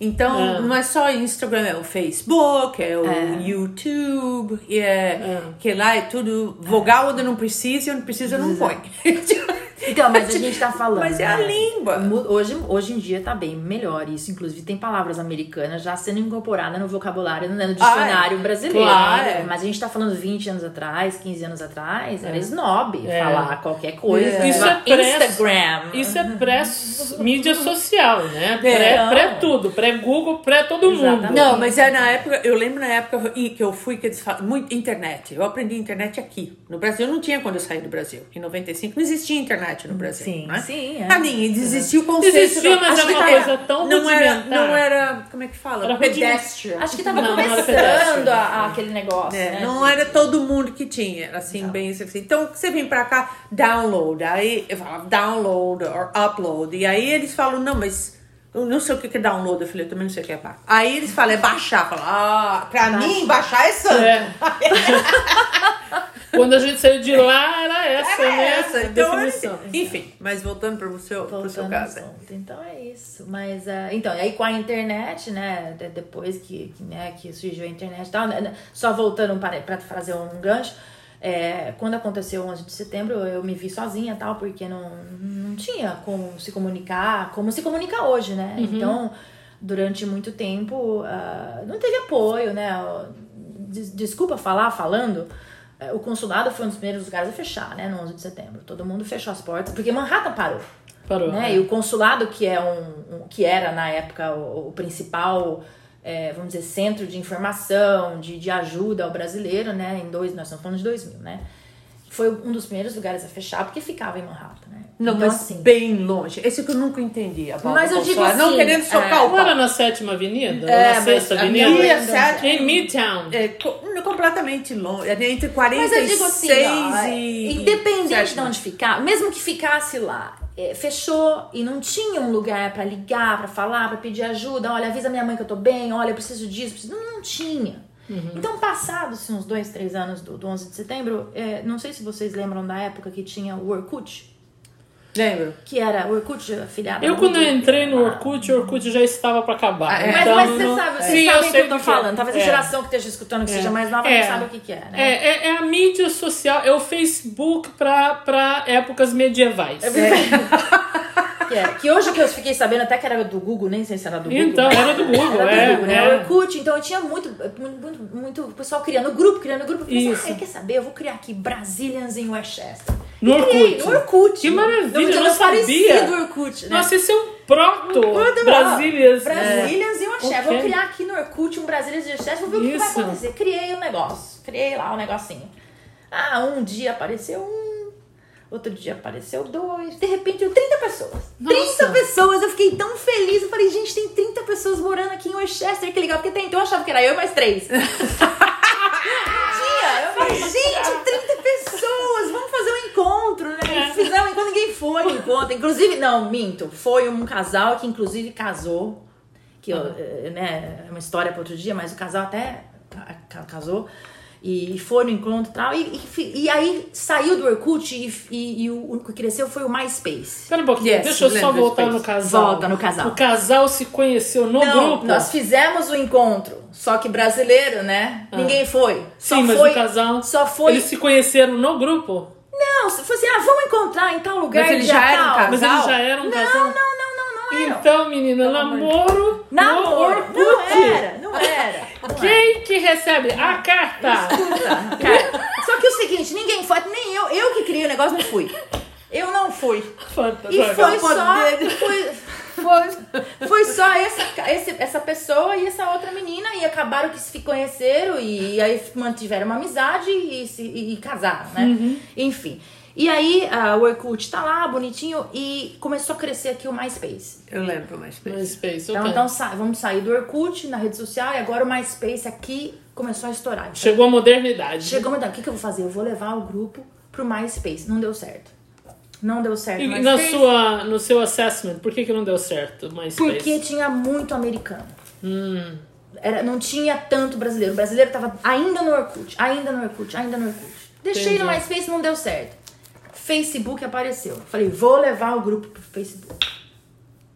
Então, não é só Instagram, é o Facebook, é o YouTube, e é, que lá é tudo vogal onde não precisa, e onde precisa não põe. Então, mas a gente tá falando. Mas é a né? língua. Hoje, hoje em dia tá bem melhor isso. Inclusive, tem palavras americanas já sendo incorporadas no vocabulário, né, no dicionário Ah, é. brasileiro. Claro. né? Mas a gente tá falando 20 anos atrás, 15 anos atrás, era snob É. falar qualquer coisa. É. Isso é pré- Instagram. Isso é pré-mídia social, né? Pré, Não. pré tudo, pré-Google, pré todo mundo. Não, mas é na época, eu lembro na época que eu fui, que eles falam, muito internet. Eu aprendi internet aqui. No Brasil não tinha quando eu saí do Brasil. Em 95 não existia internet no Brasil. Sim, né? sim, é. A mim, existia o conceito. Existia, mas acho era que uma tá- coisa tão não era, não era, como é que fala? Era Pedestrian. Acho que tava Não, não começando pedestre. a, a aquele negócio, É, né? não era todo mundo que tinha, era assim, bem assim. Então, você vem pra cá, download, aí eu falava download or upload, e aí eles falam, não, mas eu não sei o que é download, eu falei, eu também não sei o que é baixar. Aí eles falam, é baixar, falo, ah, pra mim, baixar é santo. É. Quando a gente saiu de lá, era essa, Era né? essa, então, definição. enfim, mas voltando para o seu, seu caso. assunto. Então é isso. Mas, ah, então, aí com a internet, né? de- Depois que, que, né, que surgiu a internet e tal, né, só voltando para, fazer um gancho, é, quando aconteceu o 11 de setembro, eu me vi sozinha e tal, porque não, não tinha como se comunicar, como se comunica hoje, né? Então, durante muito tempo, ah, não teve apoio, né? Des- Desculpa falar, falando, é, o consulado foi um dos primeiros lugares a fechar, né? No 11 de setembro. Todo mundo fechou as portas, porque Manhattan parou. Parou. Né? E o consulado, que, é um, um- que era na época o, o principal, é, vamos dizer, centro de informação, de, de ajuda ao brasileiro, né? Em dois, nós estamos falando de 2000, né? Foi um dos primeiros lugares a fechar, porque ficava em Manhattan, né? Não, então, mas assim, bem longe. Esse que eu nunca entendi. A Mas eu digo Não assim, querendo socar é, o Não era pau. na sétima avenida? É, na mas sexta avenida? minha- é sétima- Em Midtown. É, co- completamente longe. É entre Mas 46 eu digo assim, ó, e... independente de onde ficar, mesmo que ficasse lá, é, fechou e não tinha um lugar pra ligar, pra falar, pra pedir ajuda. Olha, avisa minha mãe que eu tô bem, olha, eu preciso disso. Preciso... Não, não tinha. Então, passados uns dois, três anos do, do 11 de setembro, é, não sei se vocês lembram da época que tinha o Orkut. Lembro. Que era o Orkut afiliado. Eu, quando eu entrei no Orkut, o Orkut já estava pra acabar. Ah, é. Mas, Então, mas você não- sabe, vocês Sim, eu sabem o que eu tô do que é. falando. Talvez a É. geração que esteja escutando que seja mais nova É. não sabe o que, que é, né? É, é, é a mídia social, é o Facebook pra, pra épocas medievais. Que, é. que hoje que eu fiquei sabendo até que era do Google, nem sei se era do Google. Então, era do Google, Era do é. Google, né? é. Orkut, então eu tinha muito, muito, muito, muito pessoal criando grupo, criando grupo. Eu pensei, Isso. ah, quer saber? Eu vou criar aqui Brazilians em Westchester. No criei Orkut. Orkut. Que maravilha, eu não sabia. Orkut, né? Nossa, esse é um proto Tudo Brasílias. Brasilians e Westchester. Ok. Vou criar aqui no Orkut um Brasilians e Westchester, vou ver o que vai Isso. acontecer. Criei um negócio, criei lá um negocinho. Ah, um dia apareceu um, outro dia apareceu dois, de repente eu 30 pessoas. Nossa. 30 pessoas, eu fiquei tão feliz. Eu falei, gente, tem 30 pessoas morando aqui em Westchester, que legal, porque até então eu achava que era eu mais três. Tinha, eu falei, gente, 30 pessoas, vamos fazer um encontro, né? É. Fizemos encontro, ninguém foi no encontro. Inclusive, não, minto, foi um casal que inclusive casou, que eu, eh, né, é uma história para outro dia, mas o casal até ca- ca- casou. E foi no encontro e tal. E, e, aí saiu do Orkut e, e, e o, o que cresceu foi o MySpace. Espera um pouquinho, Yes, deixa eu só voltar desse no casal. Volta no casal. O casal se conheceu no Não, grupo. nós fizemos o encontro, só que brasileiro, né? Ninguém foi. Só Ah. Sim, mas foi, o casal. Só foi. Eles se conheceram no grupo. Não, se fosse, ah, vamos encontrar em tal lugar. Mas eles dia já eram tal. casados? Mas eles já eram um Não, casal. não, não, não, não era. Então, menina, namoro. Namoro. Não era, não era. Não era. Quem que recebe a carta? Cara, só que o seguinte, ninguém foi, nem eu, eu que criei o negócio, não fui. Eu não fui. E Fantástico. foi só, foi, foi, foi só essa, esse- essa pessoa e essa outra menina e acabaram que se conheceram e, aí mantiveram uma amizade e, se, e, e casaram, né? Uhum. Enfim. E aí a, o Orkut tá lá, bonitinho, e começou a crescer aqui o MySpace. Eu lembro mais bem. MySpace, Então, ok. então sa- vamos sair do Orkut na rede social e agora o MySpace aqui começou a estourar. Chegou a modernidade. Chegou uma o que, que eu vou fazer? Eu vou levar o grupo pro MySpace. Não deu certo. Não deu certo. E na MySpace, sua, no seu assessment, por que, que não deu certo MySpace? Porque tinha muito americano. Hum, Era, não tinha tanto brasileiro. O brasileiro tava ainda no Orkut, ainda no Orkut, ainda no Orkut. Deixei no Entendi. MySpace, não deu certo. Facebook apareceu. Falei, vou levar o grupo pro Facebook.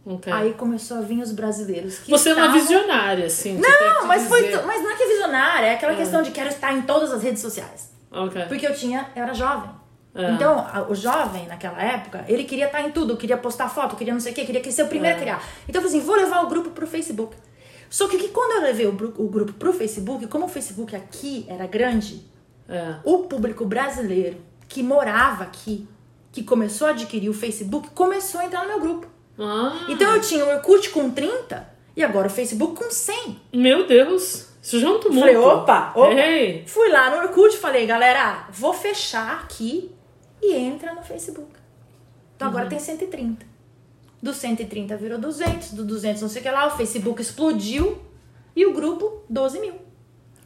ok. Aí começou a vir os brasileiros. Você é uma estavam- visionária, assim. Não, mas, foi, dizer. mas não é que é visionária, é aquela questão de quero estar em todas as redes sociais. Ok. Porque eu tinha, eu era jovem. É. Então, o jovem, naquela época, ele queria estar em tudo, queria postar foto, queria não sei o quê, queria ser o primeiro É. a criar. Então, eu falei assim, vou levar o grupo pro Facebook. Só que, que quando eu levei o, o grupo pro Facebook, como o Facebook aqui era grande, É. o público brasileiro que morava aqui, que começou a adquirir o Facebook, começou a entrar no meu grupo. Ah, Então, eu tinha o Orkut com 30 e agora o Facebook com 100. meu Deus. Isso já é tumulto. Falei, opa, opa. Ei. Fui lá no Orkut e falei, galera, vou fechar aqui e entra no Facebook. Então agora tem 130. Do 130 virou 200, do 200 não sei o que lá, o Facebook explodiu e o grupo 12 mil.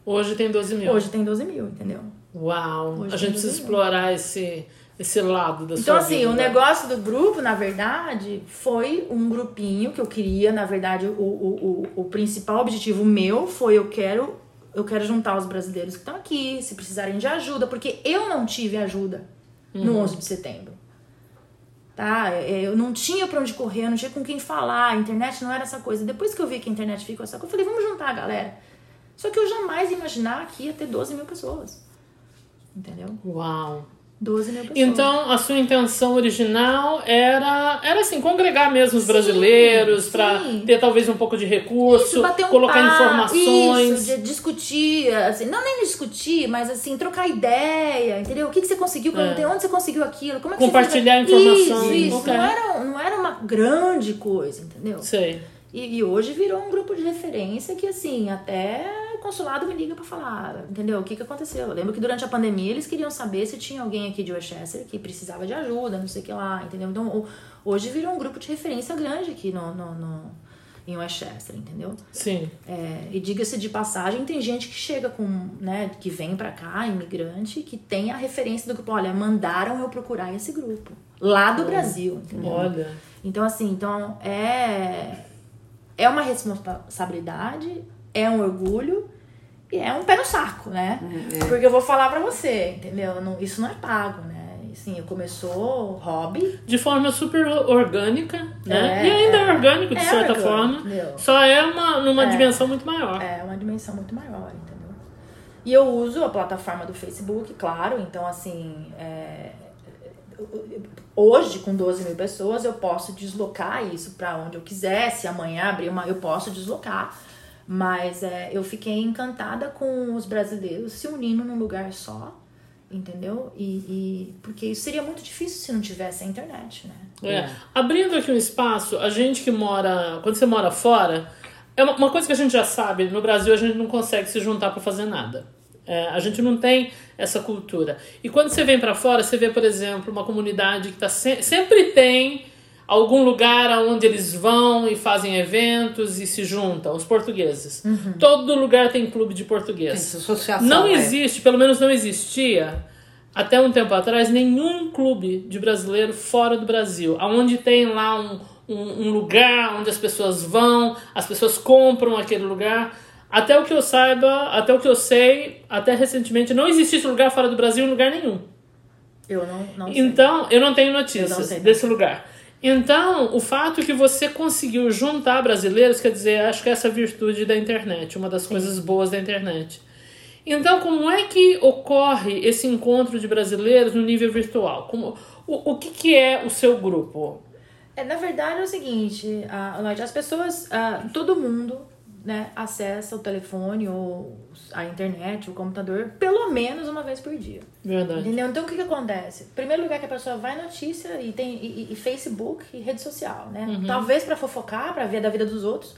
Hoje tem 12 mil. Hoje tem 12 mil, entendeu? Uau. Hoje a gente 12 precisa mil. explorar esse, esse lado da Então, sua assim, vida. o negócio do grupo, na verdade, foi um grupinho que eu queria. Na verdade, o, o, o, o principal objetivo meu foi eu quero, eu quero juntar os brasileiros que estão aqui, se precisarem de ajuda, porque eu não tive ajuda no 11 de setembro. Tá? É, Eu não tinha pra onde correr, eu não tinha com quem falar, a internet não era essa coisa. Depois que eu vi que a internet ficou essa coisa, eu falei, vamos juntar a galera. Só que eu jamais ia imaginar que ia ter 12 mil pessoas. Entendeu? Uau. 12 mil pessoas. Então, a sua intenção original era, era assim, congregar mesmo os brasileiros para ter talvez um pouco de recurso, Isso, um colocar informações. Isso, de discutir, assim, não nem discutir, mas assim, trocar ideia, entendeu? O que, que você conseguiu, tenho, onde você conseguiu aquilo, como é que Compartilhar você fez? informações. Isso, isso. Ok. Não, era, não era uma grande coisa, entendeu? Sei. E, e hoje virou um grupo de referência que, assim, até consulado me liga pra falar, entendeu? O que, que aconteceu. Eu lembro que durante a pandemia eles queriam saber se tinha alguém aqui de Westchester que precisava de ajuda, não sei o que lá, entendeu? Então, hoje virou um grupo de referência grande aqui no, no, no- em Westchester, entendeu? Sim. É, e diga-se de passagem, tem gente que chega com, né, que vem pra cá, imigrante, que tem a referência do grupo. Olha, mandaram eu procurar esse grupo. Lá do Brasil, entendeu? Olha. Então, assim, então é, é uma responsabilidade, é um orgulho é um pé no saco, né? Porque eu vou falar pra você, entendeu? Não- isso não é pago, né? sim, começou hobby. De forma super orgânica, né? É, e ainda é, é. orgânico, de É certa orgânico, forma. meu. Só é uma, numa É. dimensão muito maior. É uma dimensão muito maior, entendeu? E eu uso a plataforma do Facebook, claro, então assim. é, Hoje, com 12 mil pessoas, eu posso deslocar isso para onde eu quiser. Se amanhã abrir uma, eu posso deslocar. Mas é, eu fiquei encantada com os brasileiros se unindo num lugar só, entendeu? E, e- porque isso seria muito difícil se não tivesse a internet, né? É. Abrindo aqui um espaço, a gente que mora. Quando você mora fora, é uma, uma coisa que a gente já sabe: no Brasil a gente não consegue se juntar para fazer nada. É, a gente não tem essa cultura. E quando você vem para fora, você vê, por exemplo, uma comunidade que tá se- sempre tem algum lugar onde eles vão e fazem eventos e se juntam, os portugueses. Todo lugar tem clube de português. Essa associação, Não é. existe, pelo menos não existia, até um tempo atrás, nenhum clube de brasileiro fora do Brasil. Onde tem lá um, um, um lugar onde as pessoas vão, as pessoas compram aquele lugar. Até o que eu saiba, até o que eu sei, até recentemente, não existe esse lugar fora do Brasil em lugar nenhum. Eu não, não sei. Então, eu não tenho Eu notícias não desse lugar. Então, o fato que você conseguiu juntar brasileiros, quer dizer, acho que essa é a virtude da internet, uma das coisas boas da internet. Então, como é que ocorre esse encontro de brasileiros no nível virtual? Como, o, o que, que é o seu grupo? É, na verdade é o seguinte, a, Lloyd, as pessoas, ah, todo mundo né, acessa o telefone ou a internet, o computador, pelo menos uma vez por dia. Verdade. Entendeu? Então o que, que acontece? Primeiro lugar que a pessoa vai notícia e tem e, e- Facebook e rede social, né? Talvez pra fofocar, pra ver da vida dos outros.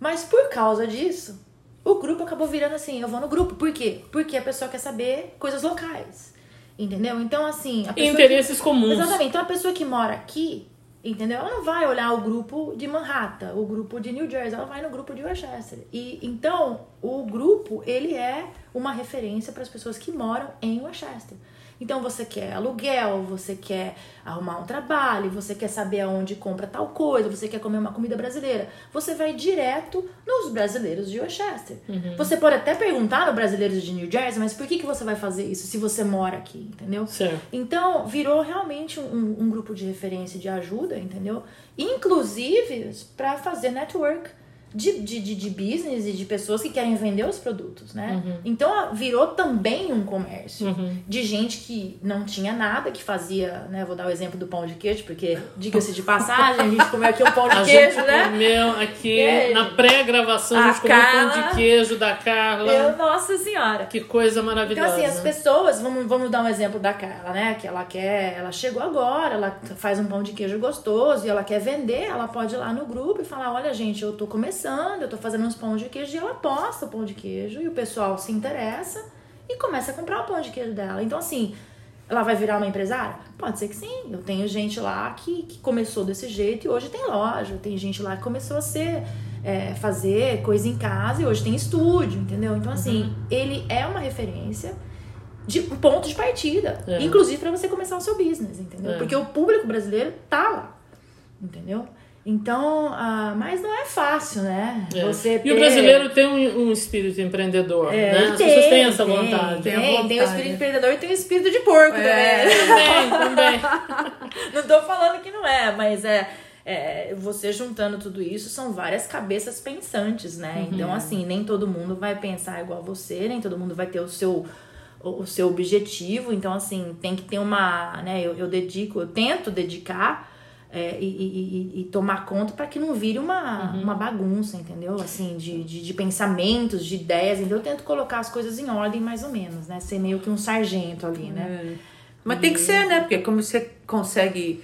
Mas por causa disso, o grupo acabou virando assim, eu vou no grupo. Por quê? Porque a pessoa quer saber coisas locais. Entendeu? Então, assim. Pessoa que- Interesses comuns. Exatamente. Então a pessoa que mora aqui, entendeu? Ela não vai olhar o grupo de Manhattan, o grupo de New Jersey, ela vai no grupo de Westchester. E então o grupo, ele é uma referência para as pessoas que moram em Westchester. Então você quer aluguel, você quer arrumar um trabalho, você quer saber aonde compra tal coisa, você quer comer uma comida brasileira. Você vai direto nos brasileiros de Westchester. Você pode até perguntar no brasileiros de New Jersey, mas por que, que você vai fazer isso se você mora aqui, entendeu? Certo. Então, virou realmente um, um grupo de referência de ajuda, entendeu? Inclusive para fazer network de, de, de, business e de pessoas que querem vender os produtos, né? Então, a- virou também um comércio de gente que não tinha nada, que fazia, né? Vou dar o exemplo do pão de queijo, porque, diga-se de passagem, a gente comeu aqui um pão A de queijo, gente né? comeu aqui, É. na pré-gravação, a A gente comeu pão Carla- de queijo da Carla. Eu, nossa senhora. Que coisa Então, maravilhosa. assim, as pessoas, vamos, vamos dar um exemplo da Carla, né? Que ela quer, ela chegou agora, ela faz um pão de queijo gostoso e ela quer vender, ela pode ir lá no grupo e falar: olha, gente, eu tô começando, eu tô fazendo uns pães de queijo e ela posta o pão de queijo e o pessoal se interessa e começa a comprar o pão de queijo dela. Então, assim. Ela vai virar uma empresária? Pode ser que sim. Eu tenho gente lá que, que começou desse jeito e hoje tem loja. Tem gente lá que começou a ser é, fazer coisa em casa e hoje tem estúdio, entendeu? Então, assim, ele é uma referência de um ponto de partida. É. Inclusive para você começar o seu business, entendeu? É. Porque o público brasileiro tá lá. Entendeu? Então, ah, mas não é fácil, né? É. Você E o ter- brasileiro tem um, um espírito empreendedor, É, né? As pessoas têm essa tem, vontade. Tem, Tem a tem, o vontade. espírito empreendedor e tem o espírito de porco É. também. Também, também. Não tô falando que não é, mas é, é, você juntando tudo isso são várias cabeças pensantes, né? Então, assim, nem todo mundo vai pensar igual você, nem todo mundo vai ter o seu o o seu objetivo, então assim, tem que ter uma, né, eu, eu dedico, eu tento dedicar é, e, e- e- e tomar conta para que não vire uma, uma bagunça, entendeu? Assim, de, de, de pensamentos, de ideias, então eu tento colocar as coisas em ordem mais ou menos, né? Ser meio que um sargento ali, né? Mas tem que ser, né? Porque como você consegue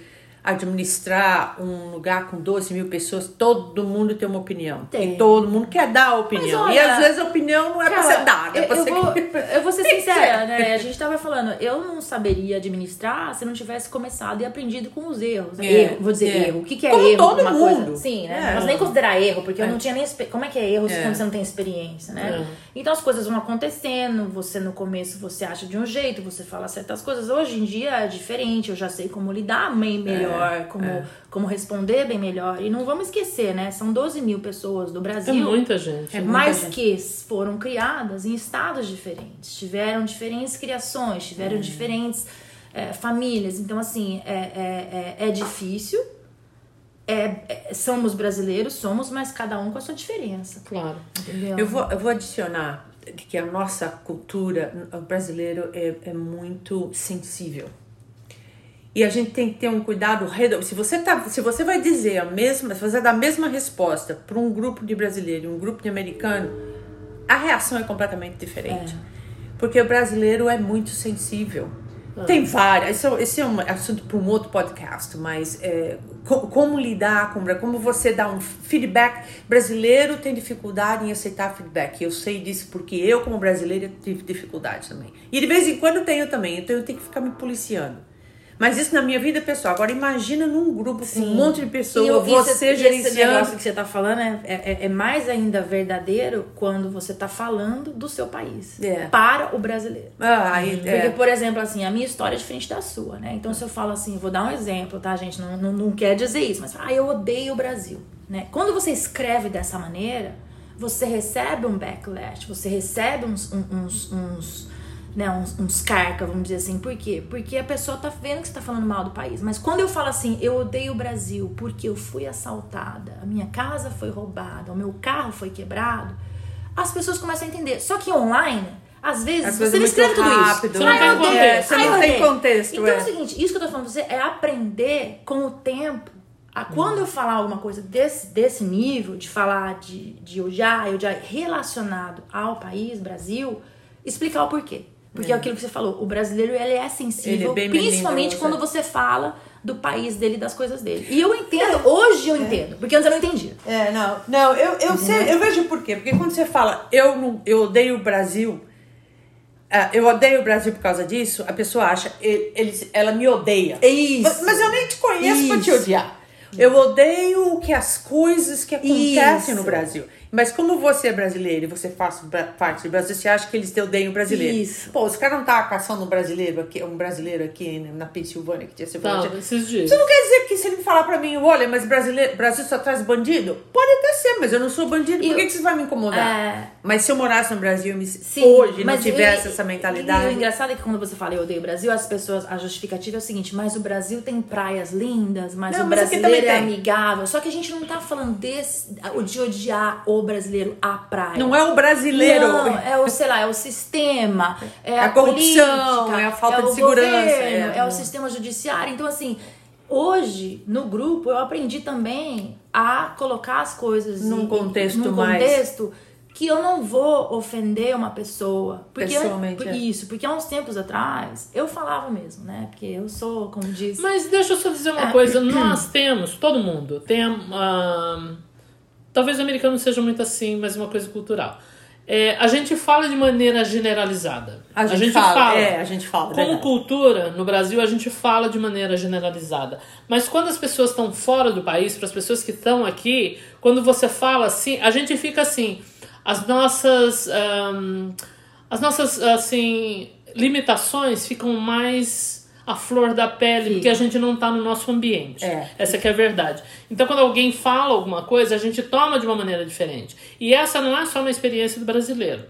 administrar um lugar com 12 mil pessoas, todo mundo tem uma opinião. Tem. E todo mundo quer dar a opinião. Mas e olha, às vezes a opinião não é pra Cara, ser dada, é eu, pra eu ser... vou, eu vou ser sincera, né? A gente tava falando, eu não saberia administrar se não tivesse começado e aprendido com os erros. né? É, erro, vou dizer é. erro. O que, que é Como erro? todo Uma mundo. Coisa? Sim, né? É. Posso nem considerar erro, porque eu não tinha nem. Como é que é erro se É. quando você não tem experiência, né? Então as coisas vão acontecendo, você no começo você acha de um jeito, você fala certas coisas. Hoje em dia é diferente, eu já sei como lidar bem melhor, como, como responder bem melhor. E não vamos esquecer, né? São 12 mil pessoas do É Brasil muita gente. É muita mas gente. que foram criadas em estados diferentes, tiveram diferentes criações, tiveram Uhum. diferentes é, famílias. Então, assim, é, é, é, é difícil. É, é, somos brasileiros, somos, mas cada um com a sua diferença. Claro. Entendeu? Eu vou, eu vou adicionar que a nossa cultura o brasileiro é, é muito sensível. E a gente tem que ter um cuidado redondo. Se você, tá, se você vai dizer a mesma, se você dá a mesma resposta para um grupo de brasileiro e um grupo de americano, a reação é completamente diferente. Porque o brasileiro é muito sensível. Tem várias. Esse é, esse é um assunto para um outro podcast, mas é, co- como lidar com como você dá um feedback. Brasileiro tem dificuldade em aceitar feedback. Eu sei disso porque eu, como brasileira, tive dificuldade também. E de vez em quando tenho também, então eu tenho que ficar me policiando. Mas isso na minha vida pessoal. Agora imagina num grupo com um monte de pessoas, E você esse- e esse gerenciando. negócio que você tá falando é, é, é mais ainda verdadeiro quando você tá falando do seu país. É. Para o brasileiro. Ah, aí, Porque, é. por exemplo, assim, a minha história é diferente da sua, né? Então, se eu falo assim, vou dar um exemplo, tá, gente? Não, não, não quer dizer isso, mas, ah, eu odeio o Brasil, né? Quando você escreve dessa maneira, você recebe um backlash, você recebe uns, um- uns, uns, né, uns, uns carca, vamos dizer assim. Por quê? Porque a pessoa tá vendo que você tá falando mal do país. Mas quando eu falo assim, eu odeio o Brasil porque eu fui assaltada, a minha casa foi roubada, o meu carro foi quebrado, as pessoas começam a entender. Só que online, às vezes, Às você não escreve tudo rápido, isso. eu Você não tem odeio. contexto. Você não eu tem contexto, Então é. é o seguinte, isso que eu tô falando pra você é aprender com o tempo. A, quando eu falar alguma coisa desse, desse nível, de falar de, de odiar, odiar relacionado ao país, Brasil, explicar o porquê. Porque é. aquilo que você falou, o brasileiro ele é sensível, Ele é principalmente quando é. você fala do país dele, das coisas dele. E eu entendo, hoje eu entendo, porque antes eu não entendia. É, não, não, eu, eu sei, eu vejo por quê. Porque quando você fala eu, não, eu odeio o Brasil, ah, eu odeio o Brasil por causa disso, a pessoa acha, ele, ele- ela me odeia. Isso. Mas, mas eu nem te conheço pra te Isso. odiar. Eu odeio o que as coisas que acontecem Isso. no Brasil. Mas como você é brasileiro e você faz parte do Brasil, você acha que eles te odeiam o brasileiro. Isso. Pô, os caras não estavam caçando um brasileiro aqui, um brasileiro aqui na Pensilvânia que tinha esse Tá, esses dias. isso não quer dizer que se ele falar pra mim, olha, mas brasileiro, Brasil só traz bandido? Pode até ser, mas eu não sou bandido. Por E que, eu- que você vai me incomodar? É. Mas se eu morasse no Brasil me- Sim, hoje não tivesse e- essa E o mentalidade. engraçado é que quando você fala eu odeio o Brasil, as pessoas, a justificativa é o seguinte, mas o Brasil tem praias lindas, mas Não, o mas brasileiro é amigável. Só que a gente não tá falando desse, o de odiar o brasileiro, a praia. Não é o brasileiro. Não, é o, sei lá, é o sistema, é a a, corrupção, política, é a falta é de segurança, governo, é. é o sistema judiciário. Então, assim, hoje, no grupo, eu aprendi também a colocar as coisas Num em- contexto num mais- contexto que eu não vou ofender uma pessoa. Porque Pessoalmente, por é. Isso, porque há uns tempos atrás eu falava mesmo, né? Porque eu sou, como diz. Mas deixa eu só dizer uma coisa. Nós temos, todo mundo, tem ah, Talvez o americano seja muito assim, mas é uma coisa cultural. É, a gente fala de maneira generalizada. A gente fala, é, a gente fala, Como verdade. cultura, no Brasil, a gente fala de maneira generalizada. Mas quando as pessoas estão fora do país, para as pessoas que estão aqui, quando você fala assim, a gente fica assim. As nossas. ahm, as nossas, assim, limitações ficam mais à flor da pele, porque a gente não está no nosso ambiente. É. Essa que é a verdade. Então, quando alguém fala alguma coisa, a gente toma de uma maneira diferente. E essa não é só uma experiência do brasileiro.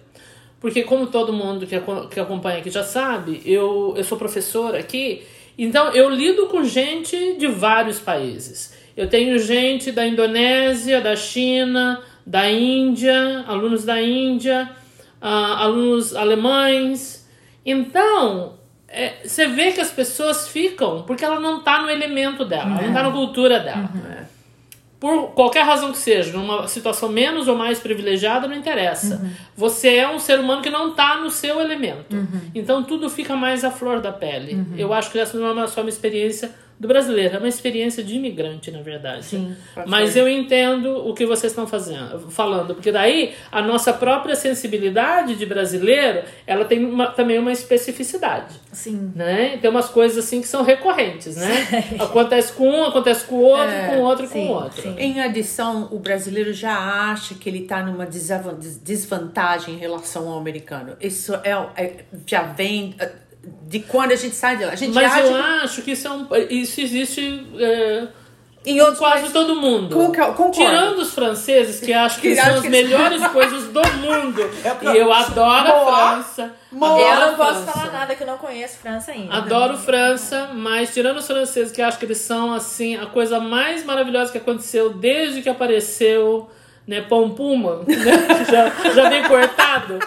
Porque, como todo mundo que, que acompanha aqui já sabe, eu, eu sou professora aqui, então eu lido com gente de vários países. Eu tenho gente da Indonésia, da China, da Índia, alunos da Índia, ah, alunos alemães. Então, é, você vê que as pessoas ficam porque ela não tá no elemento dela, ela não tá na cultura dela. Por qualquer razão que seja, numa situação menos ou mais privilegiada, não interessa. Você é um ser humano que não tá no seu elemento. Então tudo fica mais à flor da pele. Eu acho que essa não é só uma experiência do brasileiro, é uma experiência de imigrante, na verdade. Sim. Mas eu entendo o que vocês estão fazendo, falando, porque daí a nossa própria sensibilidade de brasileiro, ela tem uma- também uma especificidade Sim. né? Tem umas coisas assim que são recorrentes, né? Acontece com um, acontece com o outro, É, com o outro, com sim, o outro. sim. Em adição, o brasileiro já acha que ele está numa desvantagem em relação ao americano. Isso é, é- já vem de quando a gente sai de lá. A gente Mas eu que- acho que isso, é um, isso existe é, Em outros quase países- todo mundo. Com- concordo. Tirando os franceses, que acham que, Que são as que- melhores coisas do mundo. Eu- e eu adoro Moa, a França. Adoro Eu não posso França. falar nada que eu não conheço França ainda. Adoro França, mas tirando os franceses que acham que eles são assim a coisa mais maravilhosa que aconteceu desde que apareceu né, pão puma, né, já, já vem cortado.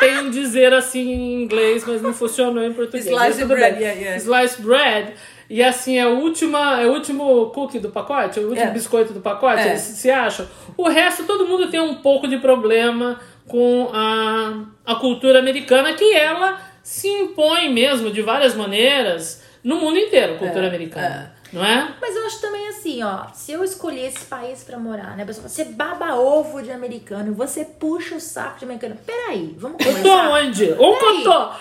Tem um dizer assim em inglês, mas não funcionou em português. Slice bread, yeah, yeah. Slice bread. E assim, é, a última, é o último cookie do pacote, é o último É. biscoito do pacote, É. eles se acham. O resto, todo mundo tem um pouco de problema com a, a cultura americana, que ela se impõe mesmo de várias maneiras no mundo inteiro, a cultura americana. Não é? Mas eu acho também assim, ó, se eu escolher esse país pra morar, né, a pessoa fala, você baba ovo de americano, você puxa o saco de americano. Peraí, vamos Eu começar. tô onde? Ou cotó!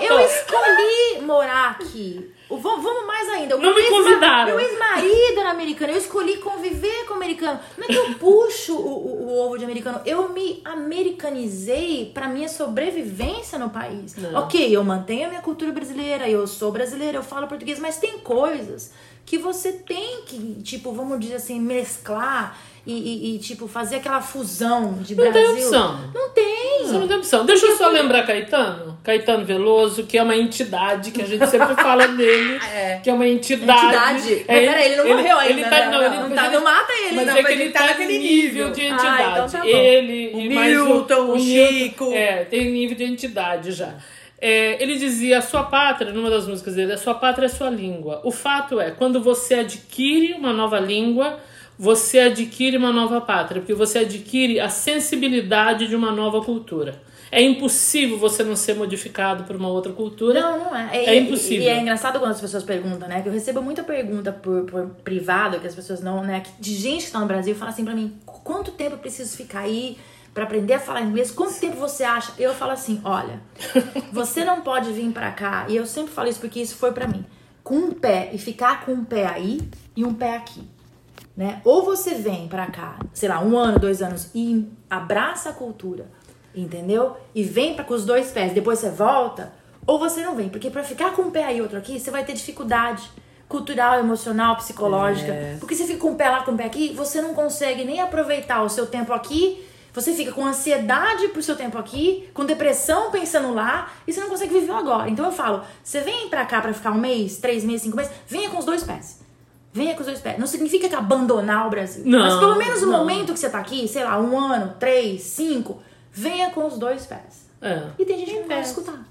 eu escolhi morar aqui. O- Vamos, vamos mais ainda. O Não me convidaram. Meu ex-marido era americano. Eu escolhi conviver com americano. Não é que eu puxo o, o- o ovo de americano. Eu me americanizei pra minha sobrevivência no país. Ok, eu mantenho a minha cultura brasileira. Eu sou brasileira, eu falo português. Mas tem coisas que você tem que, tipo, vamos dizer assim, mesclar. E, e- e, tipo, fazer aquela fusão de Não tem Brasil. opção. Não tem. Você não tem opção. Deixa eu só lembrar Caetano. Caetano Veloso, que é uma entidade, que a gente sempre fala dele, É. que é uma entidade. Entidade. É, Mas peraí, ele não morreu ainda, Ele tá, né? não, ele Não tá, ele- não mata ele, Mas não, é que ele ele tá tá naquele nível nível. de Ah, entidade. então tá ele O e mais Milton, o Chico. É, tem nível de entidade já. É, ele dizia, a sua pátria, numa das músicas dele, a sua pátria é a sua língua. O fato é, quando você adquire uma nova língua, você adquire uma nova pátria, porque você adquire a sensibilidade de uma nova cultura. É impossível você não ser modificado por uma outra cultura. Não, não é. É E- impossível. E é engraçado quando as pessoas perguntam, né? Que eu recebo muita pergunta por, por privado, que as pessoas não, né? De gente que tá no Brasil fala assim pra mim: quanto tempo eu preciso ficar aí pra aprender a falar inglês? Quanto tempo você acha? Eu falo assim: olha, você não pode vir pra cá, e eu sempre falo isso porque isso foi pra mim, com um pé e ficar com um pé aí e um pé aqui. Né? Ou você vem pra cá, sei lá, um ano, dois anos e abraça a cultura, entendeu? E vem para com os dois pés, depois você volta, ou você não vem, porque pra ficar com um pé aí outro aqui, você vai ter dificuldade cultural, emocional, psicológica. Porque você fica com um pé lá, com um pé aqui, você não consegue nem aproveitar o seu tempo aqui. Você fica com ansiedade pro seu tempo aqui, com depressão pensando lá, e você não consegue viver o agora. Então eu falo, você vem pra cá pra ficar um mês, três meses, cinco meses, venha com os dois pés. Venha com os dois pés. Não significa que abandonar o Brasil. Não, Mas pelo menos o não. momento que você tá aqui, sei lá, um ano, três, cinco, venha com os dois pés. É. E tem gente que não quer escutar.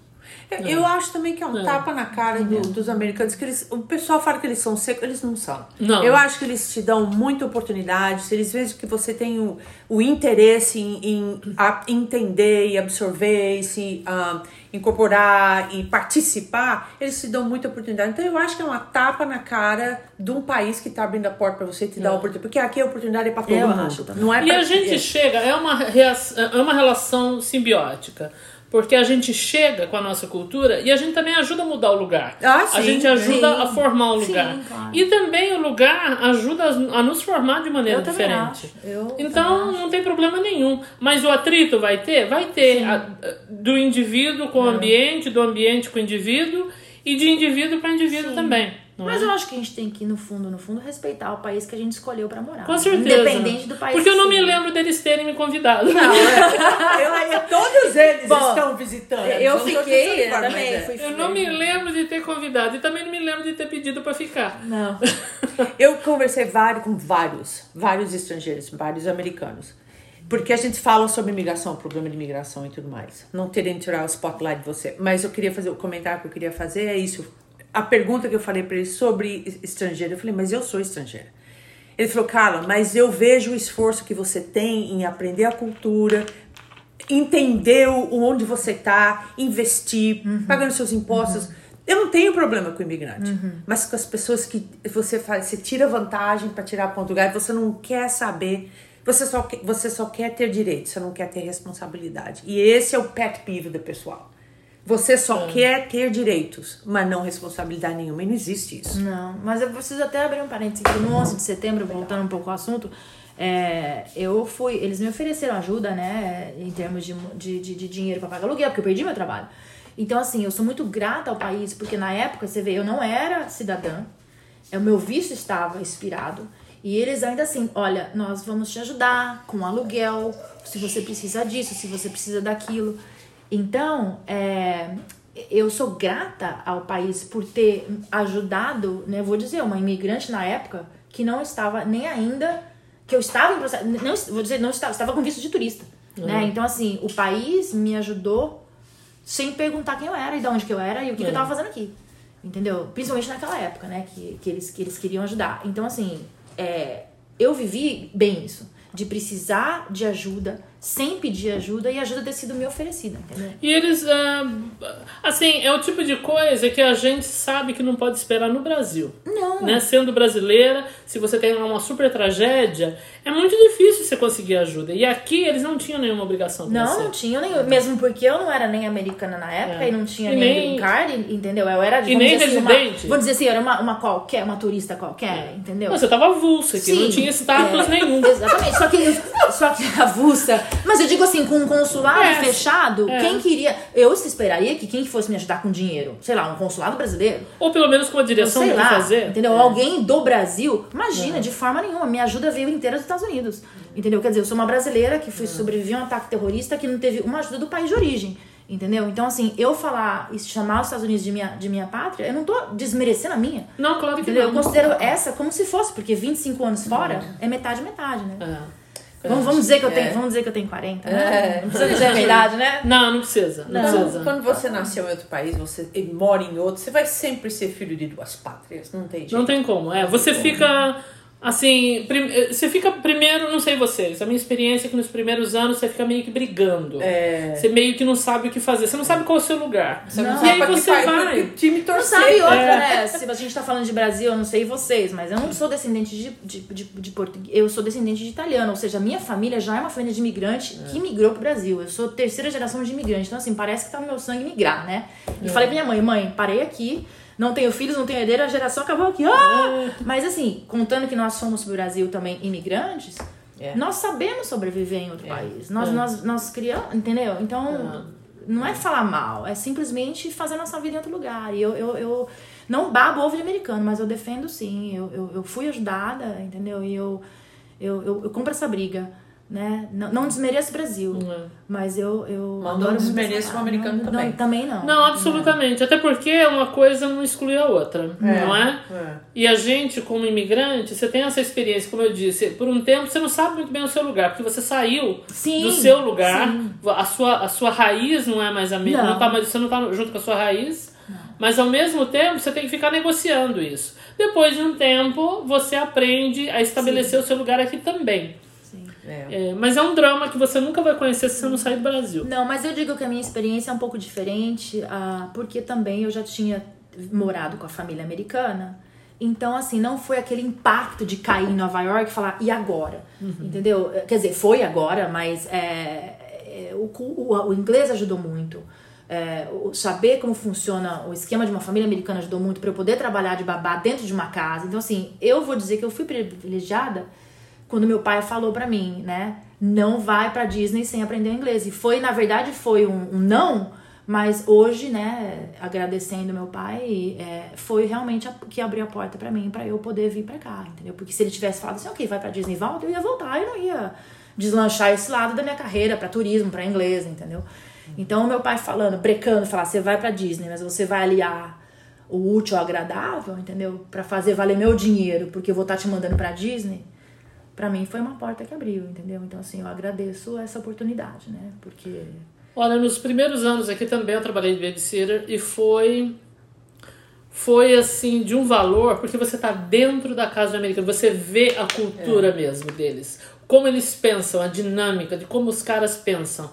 Eu- Eu acho também que é um É. tapa na cara do- dos americanos, que eles, o pessoal fala que eles são secos, eles não são. Não. Eu acho que eles te dão muita oportunidade, se eles veem que você tem o, o interesse em, em a- entender e absorver, e se ah, incorporar e participar, eles te dão muita oportunidade. Então eu acho que é uma tapa na cara de um país que tá abrindo a porta pra você e te dá a oportunidade. Porque aqui a oportunidade é pra todo Eu mundo. acho. Não é E pra a gente chega, é uma, reac- é uma relação simbiótica. Porque a gente chega com a nossa cultura e a gente também ajuda a mudar o lugar. Ah, a sim, gente ajuda sim. a formar o Sim, lugar. claro. E também o lugar ajuda a, a nos formar de maneira Eu diferente. então não tem problema nenhum. Mas o atrito vai ter? Vai ter. A- do indivíduo com o ambiente, do ambiente com o indivíduo e de indivíduo para indivíduo também. Não é? Mas eu acho que a gente tem que, no fundo, no fundo, respeitar o país que a gente escolheu pra morar. Com certeza. Independente do país. Porque eu não me lembro deles terem me convidado. Não, é, eu, eu- todos eles Bom, estão visitando. Eu tô fiquei, eu também é. fui Eu não me lembro de ter convidado e também não me lembro de ter pedido pra ficar. Não. Eu conversei vários, com vários, vários estrangeiros, vários americanos. Porque a gente fala sobre imigração, problema de imigração e tudo mais. Não terem tirar o spotlight de você. Mas eu queria fazer, o comentário que eu queria fazer é isso. A pergunta que eu falei para ele sobre estrangeiro, eu falei, mas eu sou estrangeira. Ele falou, Carla, mas eu vejo o esforço que você tem em aprender a cultura, entender onde você tá, investir, pagando seus impostos. Eu não tenho problema com o imigrante, mas com as pessoas que você faz, você tira vantagem para tirar ponto lugar, você não quer saber, você só quer, você só quer ter direito, você não quer ter responsabilidade. E esse é o pet peeve do pessoal. Você só quer ter direitos, mas não responsabilidade nenhuma. E não existe isso. Não, mas eu preciso até abrir um parênteses aqui. No 11 de setembro, voltando um pouco ao assunto, é, eu fui. Eles me ofereceram ajuda, né, em termos de, de, de, de dinheiro pra pagar aluguel, porque eu perdi meu trabalho. Então, assim, eu sou muito grata ao país, porque na época, você vê, eu não era cidadã. é, o meu visto estava expirado. E eles ainda assim, olha, nós vamos te ajudar com aluguel, se você precisa disso, se você precisa daquilo. Então, é, eu sou grata ao país por ter ajudado, né? Vou dizer, uma imigrante na época que não estava nem ainda, que eu estava em processo, não, vou dizer, não estava, estava com visto de turista, uhum. né? Então, assim, o país me ajudou sem perguntar quem eu era e de onde que eu era e o que, que eu estava fazendo aqui. Entendeu? Principalmente naquela época, né? Que, que, eles, que eles queriam ajudar. Então, assim, é, eu vivi bem isso. De precisar de ajuda, sem pedir ajuda e a ajuda ter sido me oferecida, entendeu? E eles, uh, assim, é o tipo de coisa que a gente sabe que não pode esperar no Brasil. Não. Né? Sendo brasileira, se você tem uma super tragédia, é muito difícil você conseguir ajuda. E aqui eles não tinham nenhuma obrigação Não, você. não tinham nenhuma. Mesmo porque eu não era nem americana na época é. e não tinha e nem, nem green card, entendeu? Eu era de, e nem assim, residente. Vamos dizer assim, eu era uma, uma qualquer, uma turista qualquer, é. entendeu? Não, você tava avulsa aqui, Sim, não tinha status é, nenhum. Exatamente, só que, só que avulsa. Mas eu digo assim, com um consulado é. fechado, é. quem queria. Eu esperaria que quem fosse me ajudar com dinheiro, sei lá, um consulado brasileiro. Ou pelo menos com uma direção de fazer. Entendeu? É. Alguém do Brasil. Imagina, de forma nenhuma. Minha ajuda veio inteira dos Estados Unidos. Entendeu? Quer dizer, eu sou uma brasileira que fui sobreviver a um ataque terrorista que não teve uma ajuda do país de origem. Entendeu? Então, assim, eu falar e chamar os Estados Unidos de minha, de minha pátria, eu não tô desmerecendo a minha. Não, claro que entendeu? não. Eu considero essa como se fosse, porque 25 anos fora é metade, metade, né? É. Vamos, vamos, dizer que eu tenho, é. vamos dizer que eu tenho 40, né? É. Não precisa dizer a minha idade, né? Não, não precisa. Não, não. precisa. Quando você nasceu em outro país, você mora em outro, você vai sempre ser filho de duas pátrias. Não tem jeito. Não tem como. É, você fica Assim, eh, você fica primeiro, não sei vocês, a minha experiência é que nos primeiros anos você fica meio que brigando. É. Você meio que não sabe o que fazer, você não sabe qual é o seu lugar. Você não, não sabe e aí você vai. Time torcer. Não sabe outra, é. né? Se a gente tá falando de Brasil, eu não sei vocês, mas eu não sou descendente de, de, de, de português, eu sou descendente de italiano, ou seja, a minha família já é uma família de imigrante é. que migrou pro Brasil. Eu sou terceira geração de imigrante, então assim, parece que tá no meu sangue migrar, né? E é. falei pra minha mãe, mãe, parei aqui não tenho filhos, não tenho herdeiro, a geração acabou aqui. Ah! É. Mas assim, contando que nós somos pro Brasil também imigrantes, é. nós sabemos sobreviver em outro é. país. Nós, é. nós, nós criamos, entendeu? Então, não é falar mal, é simplesmente fazer nossa vida em outro lugar. E eu, eu, eu não babo ovo de americano, mas eu defendo sim. Eu, eu, eu fui ajudada, entendeu? E eu, eu, eu, eu compro essa briga né? Não, não desmereço o Brasil, uhum. mas eu, eu mas não desmereço o americano não, também. Não, também não. Não, absolutamente. Até porque uma coisa não exclui a outra, é. não é? é? E a gente, como imigrante, você tem essa experiência, como eu disse, por um tempo você não sabe muito bem o seu lugar, porque você saiu sim, do seu lugar, sim. a sua, a sua raiz não é mais a mesma, não. Não tá mais, você não está junto com a sua raiz. Mas ao mesmo tempo você tem que ficar negociando isso. Depois de um tempo, você aprende a estabelecer sim. o seu lugar aqui também. É. É, mas é um drama que você nunca vai conhecer se você não sair do Brasil. Não, mas eu digo que a minha experiência é um pouco diferente, ah, porque também eu já tinha morado com a família americana. Então, assim, não foi aquele impacto de cair em Nova York e falar, e agora? Uhum. Entendeu? Quer dizer, foi agora, mas é, é o, o, o, inglês ajudou muito. É, saber como funciona o esquema de uma família americana ajudou muito para eu poder trabalhar de babá dentro de uma casa. Então, assim, eu vou dizer que eu fui privilegiada quando meu pai falou para mim, né? Não vai para Disney sem aprender inglês. E foi, na verdade, foi um, um não, mas hoje, né, agradecendo meu pai, é, foi realmente a, que abriu a porta para mim, para eu poder vir para cá, entendeu? Porque se ele tivesse falado assim, ok, vai para Disney, volta, eu ia voltar, eu não ia deslanchar esse lado da minha carreira para turismo, para inglês, entendeu? Então, meu pai falando, brecando, falar, você vai para Disney, mas você vai aliar o útil ao agradável, entendeu? Para fazer valer meu dinheiro, porque eu vou estar tá te mandando para Disney para mim foi uma porta que abriu, entendeu? Então, assim, eu agradeço essa oportunidade, né? Porque. Olha, nos primeiros anos aqui também eu trabalhei de babysitter e foi. Foi assim, de um valor, porque você tá dentro da casa do americano, você vê a cultura é. mesmo deles, como eles pensam, a dinâmica, de como os caras pensam.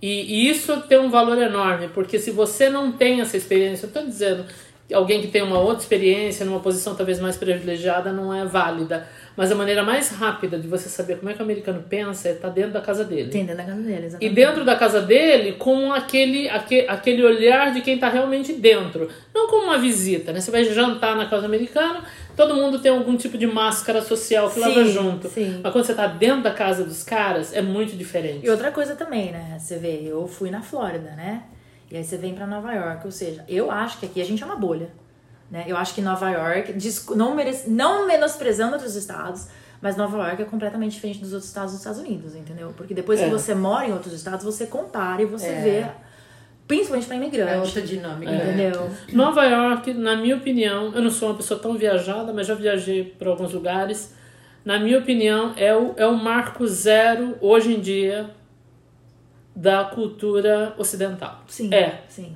E, e, isso tem um valor enorme, porque se você não tem essa experiência, eu tô dizendo, alguém que tem uma outra experiência, numa posição talvez mais privilegiada, não é válida. Mas a maneira mais rápida de você saber como é que o americano pensa é estar tá dentro da casa dele. Tem dentro da casa dele, exatamente. E dentro da casa dele, com aquele, aquele, aquele olhar de quem está realmente dentro. Não como uma visita, né? Você vai jantar na casa americana, todo mundo tem algum tipo de máscara social que sim, leva junto. Sim. Mas quando você está dentro da casa dos caras, é muito diferente. E outra coisa também, né? Você vê, eu fui na Flórida, né? E aí você vem para Nova York, ou seja, eu acho que aqui a gente é uma bolha. Né? Eu acho que Nova York, não, merece, não menosprezando outros estados, mas Nova York é completamente diferente dos outros estados dos Estados Unidos, entendeu? Porque depois É. que você mora em outros estados, você compara e você É. vê, principalmente para imigrante. É outra dinâmica. né? Entendeu? Nova York, na minha opinião, eu não sou uma pessoa tão viajada, mas já viajei para alguns lugares. Na minha opinião, é o, é o marco zero, hoje em dia, da cultura ocidental. Sim. É. Sim.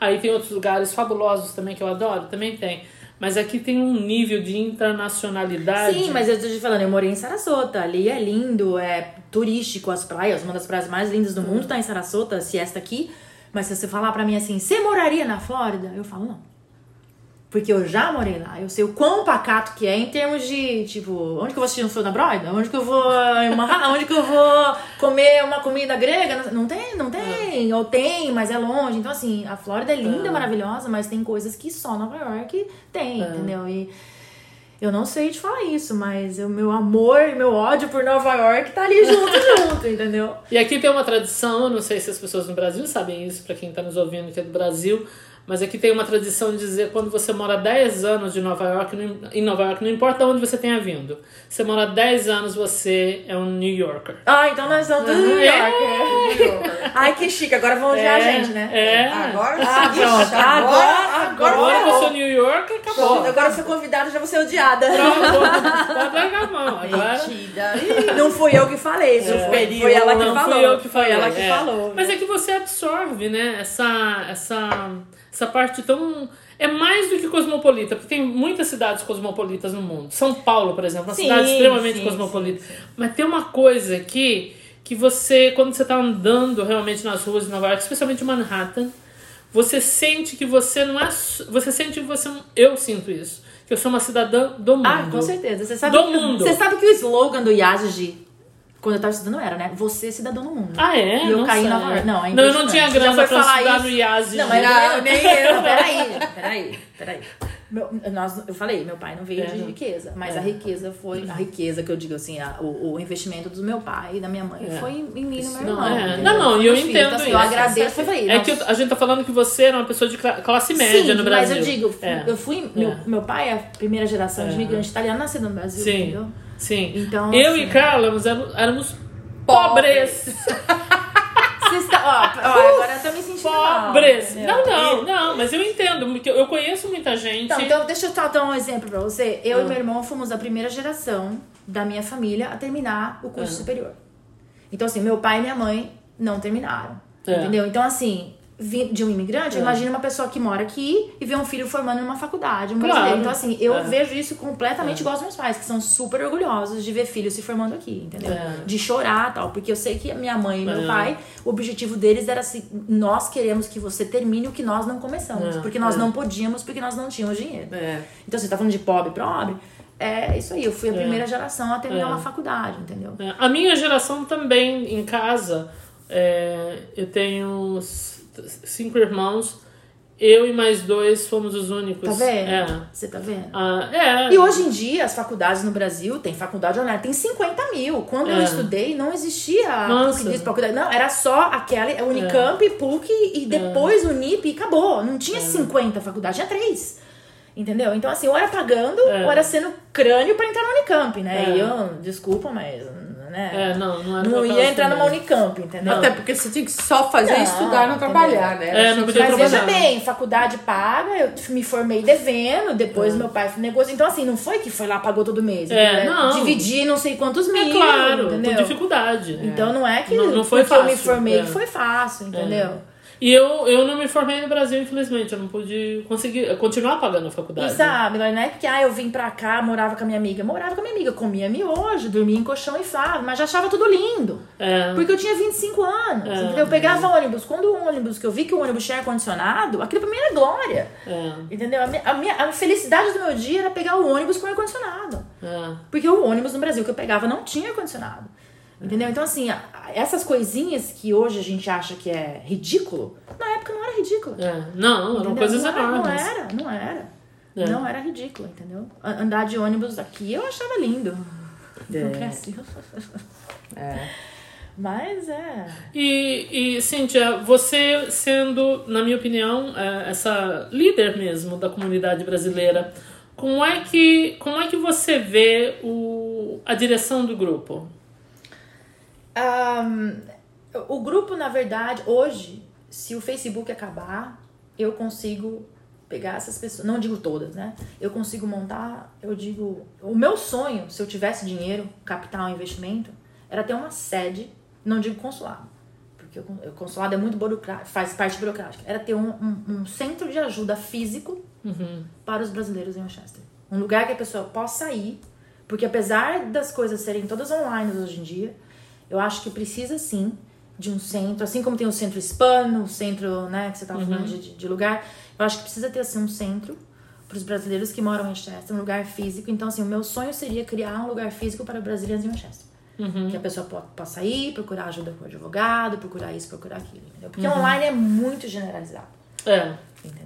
Aí tem outros lugares fabulosos também que eu adoro, também tem. Mas aqui tem um nível de internacionalidade. Sim, mas eu tô te falando, eu morei em Sarasota, ali é lindo, é turístico as praias, uma das praias mais lindas do mundo tá em Sarasota, se esta aqui. Mas se você falar pra mim assim, você moraria na Flórida? Eu falo, não. Porque eu já morei lá, eu sei o quão pacato que é em termos de, tipo, onde que eu vou assistir um show na Broadway? Onde que eu vou Manhattan? Onde que eu vou comer uma comida grega? Não tem, não tem. Ou tem, mas é longe. Então, assim, a Flórida é linda, maravilhosa, mas tem coisas que só Nova York tem, entendeu? E eu não sei te falar isso, mas o meu amor e meu ódio por Nova York tá ali junto, junto, entendeu? E aqui tem uma tradição, não sei se as pessoas no Brasil sabem isso, para quem está nos ouvindo que é do Brasil, mas aqui tem uma tradição de dizer quando você mora 10 anos de Nova York, não- em Nova York, não importa onde você tenha vindo, você mora 10 anos, você é um New Yorker. Ah, então nós somos do New York. Ai, que chique, agora vão odiar a gente, né? É. Agora Ah, sim, pronto. Agora- agora, Agora que eu sou New York, acabou. Agora eu sou convidada, já vou ser odiada. Pronto, Pode largar a mão. Agora. Metida. Ih, Não fui eu que falei, isso foi, Superior. foi ela que não falou. fui eu que falei. Foi ela que é. falou. Mas é que você absorve, né? Essa, essa, essa parte tão. É mais do que cosmopolita, porque tem muitas cidades cosmopolitas no mundo. São Paulo, por exemplo, é uma Sim, cidade extremamente sim, cosmopolita. Mas tem uma coisa aqui que você, quando você tá andando realmente nas ruas de Nova York, especialmente em Manhattan, você sente que você não é. Você sente que você. Eu sinto isso. Que eu sou uma cidadã do mundo. Ah, com certeza. Você sabe, Do que, mundo. Você sabe que o slogan do Yazid, quando eu tava estudando, era, né? Você é cidadão do mundo. Ah, é? E eu Não caí. Nova York. Não, é Não, eu não tinha grana foi pra falar estudar isso. no IASI. Não, mas Não, eu, nem eu. Peraí, peraí, peraí. Meu, nós, eu falei, meu pai não veio É, de não. riqueza, mas É. a riqueza foi. A riqueza que eu digo assim, a- o, o investimento do meu pai e da minha mãe É. foi em, em mim e no meu Não, irmão. é. entendeu? Não, não, e eu entendo Então, assim, isso. Eu agradeço, eu falei, É que nossa, a gente tá falando que você era uma pessoa de cla- classe média Sim, no Brasil. mas eu digo, É. eu fui. Meu, É. meu pai é a primeira geração de É. imigrante italiano nascido no Brasil, Sim. entendeu? Sim. Então, eu assim- e Carla éramos, éramos pobres. Vocês estão. Ó, ó, agora eu tô me sentindo. mal, Pobres. entendeu? Não, não, não, mas eu entendo, porque eu conheço muita gente. Então, então, deixa eu dar um exemplo pra você. Eu e meu irmão fomos a primeira geração da minha família a terminar o curso É. superior. Então, assim, meu pai e minha mãe não terminaram. É. Entendeu? Então, assim, de um imigrante, É. imagina uma pessoa que mora aqui e vê um filho formando numa faculdade, um Claro. Então, assim, eu É. vejo isso completamente igual aos meus pais, que são super orgulhosos de ver filhos se formando aqui, entendeu? É. De chorar e tal. Porque eu sei que minha mãe e meu É. pai, o objetivo deles era assim: nós queremos que você termine o que nós não começamos. É. Porque nós É. não podíamos, porque nós não tínhamos dinheiro. É. Então, você tá falando de pobre, pobre. É isso aí, eu fui a É. primeira geração a terminar É. uma faculdade, entendeu? É, A minha geração também, em casa, é, eu tenho cinco irmãos, eu e mais dois fomos os únicos. Tá vendo? É. Você tá vendo? Ah, é. E hoje em dia, as faculdades no Brasil, tem faculdade online, tem 50 mil. Quando eu É. estudei, não existia Nossa. PUC faculdade. Não, era só aquela, Unicamp, PUC e depois Unip e acabou. Não tinha 50 faculdades, tinha três. Entendeu? Então, assim, ou era pagando, É. ou era sendo crânio pra entrar na Unicamp, né? É. E eu, desculpa, mas, né? É, não, não era não ia entrar numa. Unicamp, entendeu? Até porque você tinha que só fazer Não, estudar e não entendeu? trabalhar, né? É, não podia Mas veja bem, faculdade paga, eu me formei devendo, depois meu pai negociou. Então, assim, não foi que foi lá, pagou todo mês. É, entendeu? não. Dividi não sei quantos mil. É claro, entendeu? com dificuldade. Então não é que Não- não foi porque eu me fácil, formei é. que foi fácil, entendeu? E eu, eu não me formei no Brasil, infelizmente. Eu não pude conseguir continuar pagando a faculdade. E sabe, não é porque ah, eu vim pra cá, morava com a minha amiga. Morava com a minha amiga, comia miojo, dormia em colchão e fava, mas já achava tudo lindo. É. Porque eu tinha 25 anos, É. Eu pegava ônibus. Quando o ônibus, que eu vi que o ônibus tinha ar-condicionado, aquilo pra mim era glória. É, Entendeu? A minha, a minha a felicidade do meu dia era pegar o ônibus com ar-condicionado. é. Porque o ônibus no Brasil que eu pegava não tinha ar-condicionado. Entendeu? Então, assim, essas coisinhas que hoje a gente acha que é ridículo, na época não era ridículo. É. Não, eram coisas não era, enormes. Não era, não era. É. Não era ridículo, entendeu? Andar de ônibus aqui eu achava lindo. É. No Brasil. É. Mas é. E, e Cíntia, você sendo, na minha opinião, é, essa líder mesmo da comunidade brasileira, como é que, como é que você vê o, a direção do grupo? Um, o grupo, na verdade, hoje, se o Facebook acabar, eu consigo pegar essas pessoas, não digo todas, né? Eu consigo montar, eu digo, o meu sonho, se eu tivesse dinheiro, capital, investimento, era ter uma sede, não digo consulado, porque o consulado é muito burocrático, faz parte burocrática, era ter um, um, um centro de ajuda físico Uhum. para os brasileiros em Manchester. Um lugar que a pessoa possa ir, porque apesar das coisas serem todas online hoje em dia, eu acho que precisa sim de um centro, assim como tem o centro hispano, o centro, né, que você estava falando de, de lugar, eu acho que precisa ter assim um centro para os brasileiros que moram em Manchester, um lugar físico. Então, assim, o meu sonho seria criar um lugar físico para brasileiros em Manchester. Que a pessoa po- possa ir, procurar ajuda com o advogado, procurar isso, procurar aquilo, entendeu? Porque online é muito generalizado. É.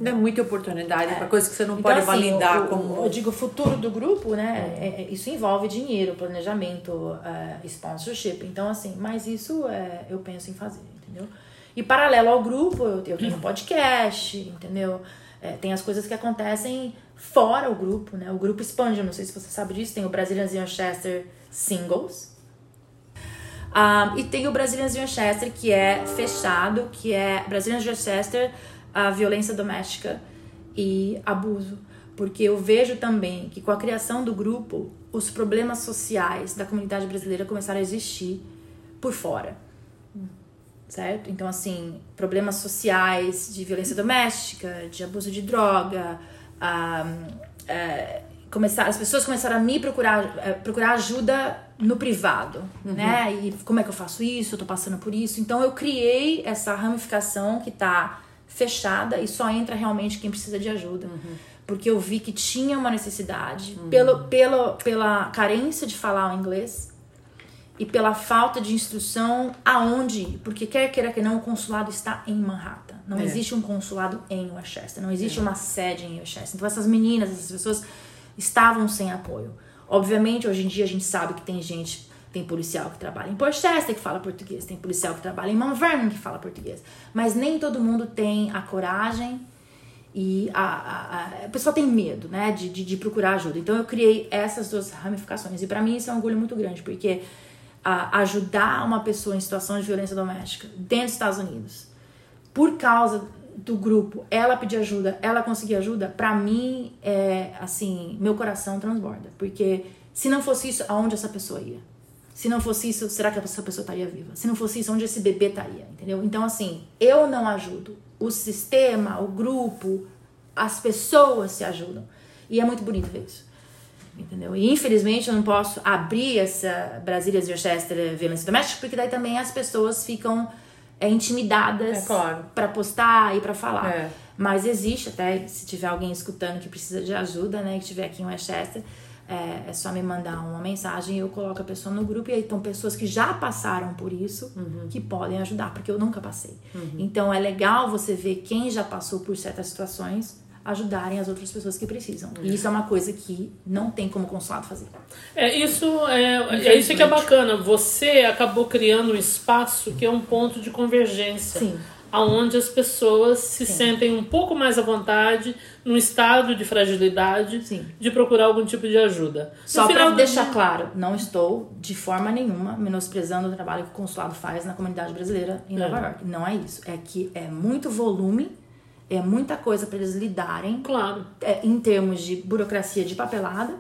Dá muita oportunidade para coisas que você não Então, pode assim, validar o- como. Eu digo, o futuro do grupo, né? é- é- isso envolve dinheiro, planejamento, é, sponsorship. Então, assim, mas isso é, eu penso em fazer, entendeu? E paralelo ao grupo, eu, eu tenho podcast, entendeu? É, tem as coisas que acontecem fora o grupo, né? O grupo expande, eu não sei se você sabe disso, tem o Brazilians Manchester Singles. Ah, e tem o Brazilians Manchester, que é fechado, que é Brazilians Manchester, a violência doméstica e abuso. Porque eu vejo também que com a criação do grupo, os problemas sociais da comunidade brasileira começaram a existir por fora. Certo? Então, assim, problemas sociais de violência doméstica, de abuso de droga, ah, é, começar, as pessoas começaram a me procurar, é, procurar ajuda no privado, né? E como é que eu faço isso? Eu tô passando por isso. Então, eu criei essa ramificação que tá fechada e só entra realmente quem precisa de ajuda. Porque eu vi que tinha uma necessidade, pelo, pelo, pela carência de falar o inglês e pela falta de instrução aonde ir. Porque quer queira que não, o consulado está em Manhattan. Não É. existe um consulado em Westchester, não existe uma sede em Westchester. Então essas meninas, essas pessoas estavam sem apoio. Obviamente, hoje em dia a gente sabe que tem gente, tem policial que trabalha em Port Chester que fala português, tem policial que trabalha em Mount Vernon que fala português. Mas nem todo mundo tem a coragem e a, a, a, a pessoa tem medo, né, de, de, de procurar ajuda. Então eu criei essas duas ramificações. E pra mim isso é um orgulho muito grande, porque a, ajudar uma pessoa em situação de violência doméstica dentro dos Estados Unidos, por causa do grupo, ela pedir ajuda, ela conseguir ajuda, pra mim é assim, meu coração transborda. Porque se não fosse isso, aonde essa pessoa ia? Se não fosse isso, será que essa pessoa estaria viva? Se não fosse isso, onde esse bebê estaria? Entendeu? Então, assim, eu não ajudo. O sistema, o grupo, as pessoas se ajudam. E é muito bonito ver isso. Entendeu? E infelizmente eu não posso abrir essa Brasília Worcester violência doméstica, porque daí também as pessoas ficam é, intimidadas É claro. para postar e para falar. É. Mas existe, até se tiver alguém escutando que precisa de ajuda, né, que estiver aqui em Westchester, é, é só me mandar uma mensagem e eu coloco a pessoa no grupo. E aí estão pessoas que já passaram por isso que podem ajudar, porque eu nunca passei. Então é legal você ver quem já passou por certas situações ajudarem as outras pessoas que precisam. E isso é uma coisa que não tem como consulado fazer. É, isso é, é isso que é bacana. Você acabou criando um espaço que é um ponto de convergência. Sim. Aonde as pessoas se sentem um pouco mais à vontade, num estado de fragilidade, Sim. de procurar algum tipo de ajuda. Só para deixar dia- claro, não estou de forma nenhuma menosprezando o trabalho que o consulado faz na comunidade brasileira em Nova É. York. Não é isso. É que é muito volume, é muita coisa para eles lidarem Claro. é, em termos de burocracia de papelada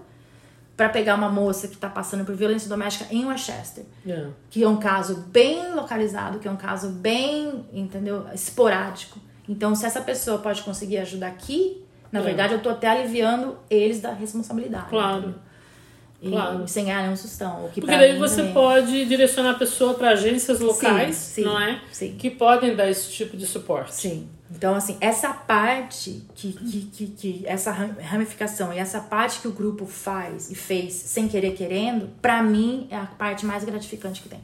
para pegar uma moça que está passando por violência doméstica em Westchester, É. que é um caso bem localizado, que é um caso bem, entendeu, esporádico. Então, se essa pessoa pode conseguir ajuda aqui, na É. verdade, eu tô até aliviando eles da responsabilidade. Claro. entendeu? E, Claro. sem ganhar nenhum sustão. Porque daí você também- pode direcionar a pessoa para agências locais, sim, não é? sim. Que podem dar esse tipo de suporte. Sim. Então, assim, essa parte que, que, que, que essa ram- ramificação e essa parte que o grupo faz e fez sem querer querendo, pra mim é a parte mais gratificante que tem.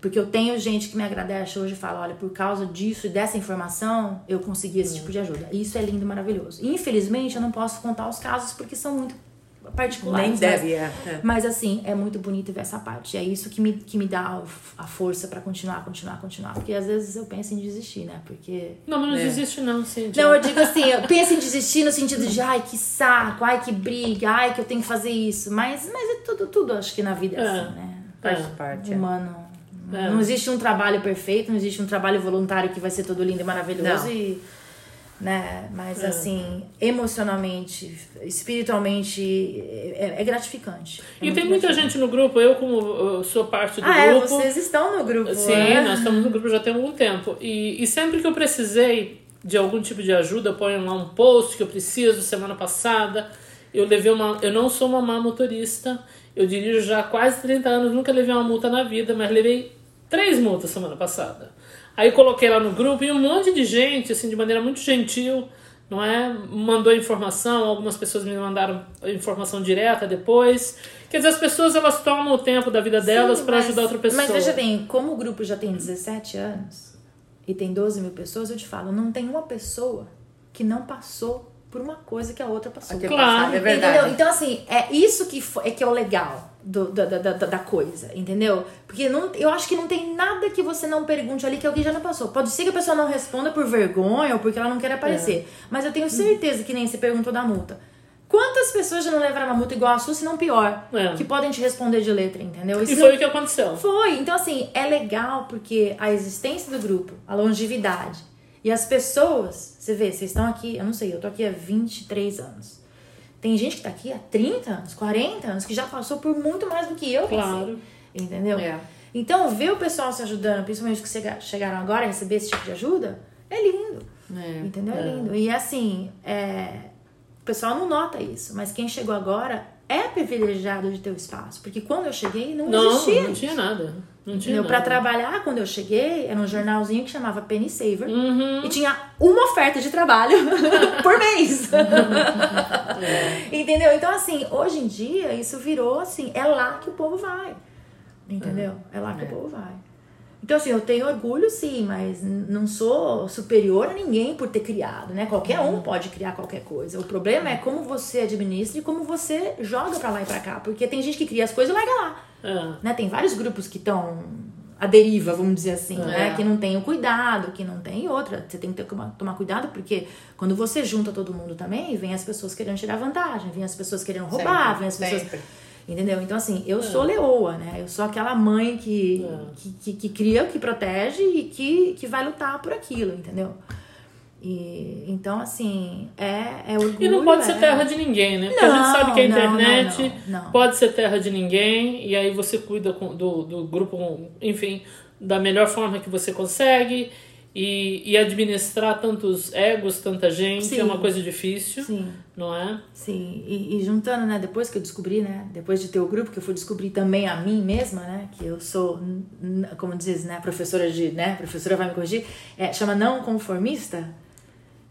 Porque eu tenho gente que me agradece hoje e fala, olha, por causa disso e dessa informação, eu consegui esse tipo de ajuda. Isso é lindo e maravilhoso. Infelizmente, eu não posso contar os casos porque são muito particulares. Nem mas- deve, é. é. Mas assim, é muito bonito ver essa parte. É isso que me, que me dá a força pra continuar, continuar, continuar. Porque às vezes eu penso em desistir, né? Porque. Não, mas não É. desiste não, Cintia. Não, eu digo assim, eu penso em desistir no sentido de ai, que saco, ai, que briga, ai, que eu tenho que fazer isso. Mas, mas é tudo, tudo, acho que na vida é, É. assim, né? Faz É. parte. é. Humano. É. Não existe um trabalho perfeito, não existe um trabalho voluntário que vai ser todo lindo e maravilhoso Não. e. Né? Mas É. assim, emocionalmente, espiritualmente, é, é gratificante. É E tem muita gente no grupo, eu como eu sou parte do Ah, é, grupo. vocês estão no grupo. Sim, né? nós estamos no grupo já tem algum tempo. E, e sempre que eu precisei de algum tipo de ajuda, ponho lá um post que eu preciso. Semana passada, eu levei uma. Eu não sou uma má motorista. Eu dirijo já há quase 30 anos, nunca levei uma multa na vida, mas levei três multas semana passada. Aí coloquei lá no grupo e um monte de gente, assim, de maneira muito gentil, não é? Mandou informação, algumas pessoas me mandaram informação direta depois. Quer dizer, as pessoas elas tomam o tempo da vida delas para ajudar outra pessoa. Mas veja bem, como o grupo já tem 17 anos e tem 12 mil pessoas, eu te falo, não tem uma pessoa que não passou por uma coisa que a outra passou. Claro. passado, é verdade. Entendeu? Então, assim, é isso que, é, que é o legal do, da, da, coisa, entendeu? Porque não, eu acho que não tem nada que você não pergunte ali que alguém já não passou. Pode ser que a pessoa não responda por vergonha ou porque ela não quer aparecer. Mas eu tenho certeza que nem você perguntou da multa. Quantas pessoas já não levaram uma multa igual a sua, se não pior? É. Que podem te responder de letra, entendeu? E Isso foi o que aconteceu. foi. Então, assim, é legal porque a existência do grupo, a longevidade e as pessoas, você vê, vocês estão aqui, eu não sei, eu tô aqui há 23 anos. Tem gente que tá aqui há 30 anos, 40 anos, que já passou por muito mais do que eu. Claro. Entendeu? É. Então, ver o pessoal se ajudando, principalmente os que chega- chegaram agora a receber esse tipo de ajuda, é lindo. É. Entendeu? É É. lindo. E assim, é... o pessoal não nota isso, mas quem chegou agora é privilegiado de ter o espaço. Porque quando eu cheguei, não, Não, existia. não tinha nada. Não tinha Entendeu? Pra trabalhar, quando eu cheguei, era um jornalzinho que chamava Penny Saver. Uhum. E tinha uma oferta de trabalho por mês. É. Entendeu? Então, assim, hoje em dia, isso virou assim, é lá que o povo vai. Entendeu? É lá que o povo vai. Então, assim, eu tenho orgulho, sim, mas não sou superior a ninguém por ter criado, né? Qualquer um pode criar qualquer coisa. O problema é como você administra e como você joga pra lá e pra cá. Porque tem gente que cria as coisas e larga lá É. né? Tem vários grupos que estão à deriva, vamos dizer assim, É. né? Que não tem o cuidado, que não tem outra. Você tem que ter, tomar, tomar cuidado, porque quando você junta todo mundo também, vem as pessoas querendo tirar vantagem, vem as pessoas querendo roubar, Sempre, vem as pessoas. sempre. Entendeu? Então, assim, eu sou leoa, né? Eu sou aquela mãe que, É. que, que, que cria, que protege e que, que vai lutar por aquilo, entendeu? E, então, assim, é, é orgulho. E não pode é- ser terra de ninguém, né? Porque a gente Não, sabe que a não, não, internet não, não. pode ser terra de ninguém, e aí você cuida do, do grupo, enfim, da melhor forma que você consegue. E, e administrar tantos egos, tanta gente, Sim. é uma coisa difícil, Sim. não é? Sim, e, e juntando, né, depois que eu descobri, né, depois de ter o grupo, que eu fui descobrir também a mim mesma, né, que eu sou, como diz, né, professora de, né, professora vai me corrigir, é, chama não conformista.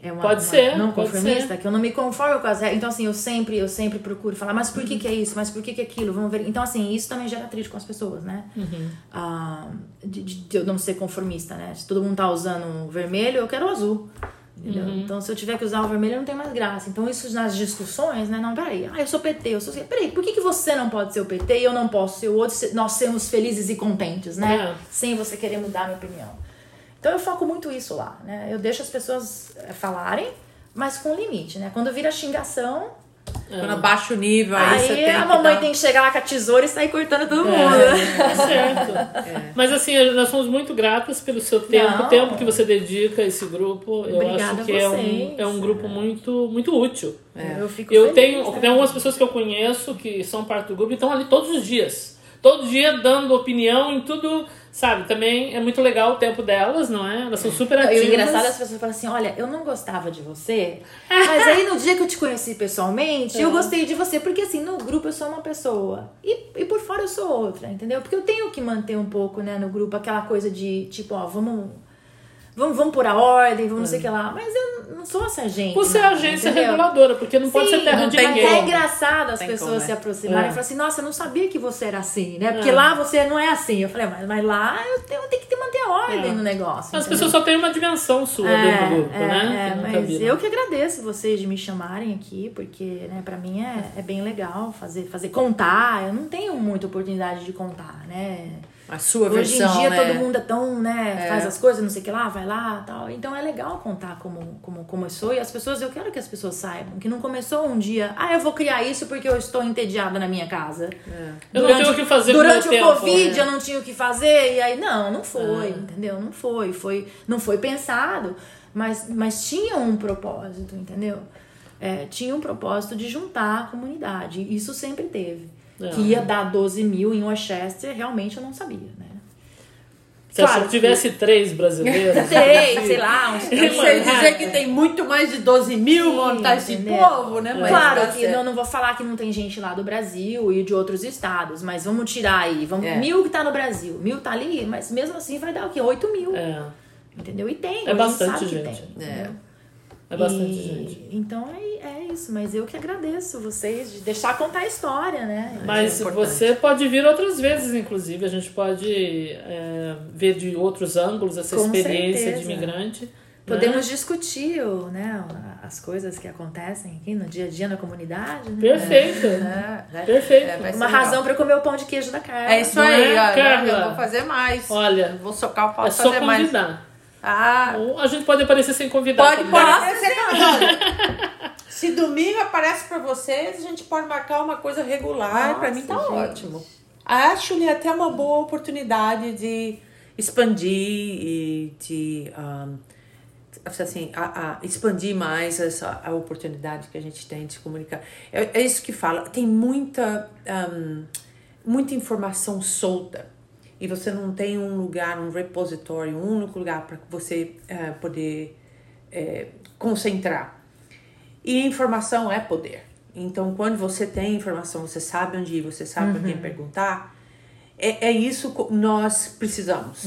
É uma, Pode uma ser, não conformista, ser. que eu não me conformo com as regras. Então, assim, eu sempre, eu sempre procuro falar, mas por que que é isso? Mas por que que é aquilo? Vamos ver. Então, assim, isso também gera atrito com as pessoas, né? Uhum. Ah, de, de- eu não ser conformista, né? Se todo mundo tá usando vermelho, eu quero o azul. Entendeu? Uhum. Então, se eu tiver que usar o vermelho, não tem mais graça. Então, isso nas discussões, né? Não, peraí. Ah, eu sou PT, eu sou... Peraí, por que, que você não pode ser o PT e eu não posso ser o outro? se Nós sermos felizes e contentes, né? É. Sem você querer mudar a minha opinião. Então, eu foco muito isso lá, né? Eu deixo as pessoas eh, falarem, mas com limite, né? Quando vira xingação, Quando abaixa o nível, aí, você aí tem a que mamãe dar- tem que chegar lá com a tesoura e sair cortando todo mundo. É, tá certo. Mas assim, nós somos muito gratas pelo seu tempo, Não. o tempo que você dedica a esse grupo. Eu Obrigada acho que é um, é um grupo muito, muito útil. Eu fico Eu feliz, tenho, né? tem algumas pessoas que eu conheço que são parte do grupo e estão ali todos os dias. Todo dia dando opinião em tudo, sabe? Também é muito legal o tempo delas, não é? Elas são super E ativas. o engraçado é as pessoas falam assim: olha, eu não gostava de você, mas aí no dia que eu te conheci pessoalmente, eu gostei de você, porque assim, no grupo eu sou uma pessoa e, e por fora eu sou outra, entendeu? Porque eu tenho que manter um pouco, né, no grupo aquela coisa de tipo, ó, vamos. Vamos, vamos por a ordem, vamos não sei o que lá. Mas eu não sou essa gente. Você é agência entendeu? reguladora, porque não pode Sim, ser terra de ninguém. É como. engraçado as Tem pessoas como, é. se aproximarem É. e falar assim, nossa, eu não sabia que você era assim, né? Porque É. lá você não é assim. Eu falei, mas, mas lá eu tenho, eu tenho que ter, manter a ordem É. no negócio. As entendeu? pessoas só têm uma dimensão sua dentro do grupo, é, né? é, mas eu que agradeço vocês de me chamarem aqui, porque, né, pra mim é, é bem legal fazer, fazer contar. Eu não tenho muita oportunidade de contar, né? A sua Hoje versão, em dia né? todo mundo é tão, né, É. faz as coisas, não sei o que lá, vai lá tal. Então é legal contar como, como começou. E as pessoas, eu quero que as pessoas saibam que não começou um dia, ah, eu vou criar isso porque eu estou entediada na minha casa. Eu não tenho o que fazer Durante o tempo, Covid né? eu não tinha o que fazer. E aí, não, não É. foi, entendeu? Não foi. foi. Não foi pensado, mas, mas tinha um propósito, entendeu? É, tinha um propósito de juntar a comunidade. Isso sempre teve. É. Que ia dar 12 mil em Westchester, realmente eu não sabia, né? Se Claro se tivesse três brasileiros. Sei, sei lá, uns Eu sei dizer que tem muito mais de 12 mil esse entendeu? povo, né? Mas claro que não, não vou falar que não tem gente lá do Brasil e de outros estados, mas vamos tirar aí. Vamos, É. Mil que tá no Brasil, mil tá ali, mas mesmo assim vai dar o quê? 8 mil. É, Entendeu? E tem, É bastante gente. tem, É. é bastante E- gente. Então é, é isso, mas eu que agradeço vocês de deixar contar a história, né? Mas é você pode vir outras vezes, inclusive. A gente pode é, ver de outros ângulos essa Com experiência de certeza. imigrante. né? Podemos discutir o, né, as coisas que acontecem aqui no dia a dia na comunidade, né? Perfeito. É, né? Perfeito. É, Uma razão eu comer o pão de queijo da Carla. É isso aí, é, ó. Carla? Eu vou fazer mais. Olha, Vou socar o pau é só fazer mais. convidar. Ah, Ou a gente pode aparecer sem convidar. pode, pode aparecer olha, Se domingo aparece pra vocês, a gente pode marcar uma coisa regular. pra mim tá gente. ótimo. Acho-lhe até uma boa oportunidade de expandir e de um, assim, a, a expandir mais essa a oportunidade que a gente tem de se comunicar. É, é isso que fala. Tem muita, um, muita informação solta e você não tem um lugar, um repositório, um único lugar para você eh, poder eh, concentrar. E informação é poder. Então, quando você tem informação, você sabe onde ir, você sabe a quem perguntar, é, é isso que nós precisamos.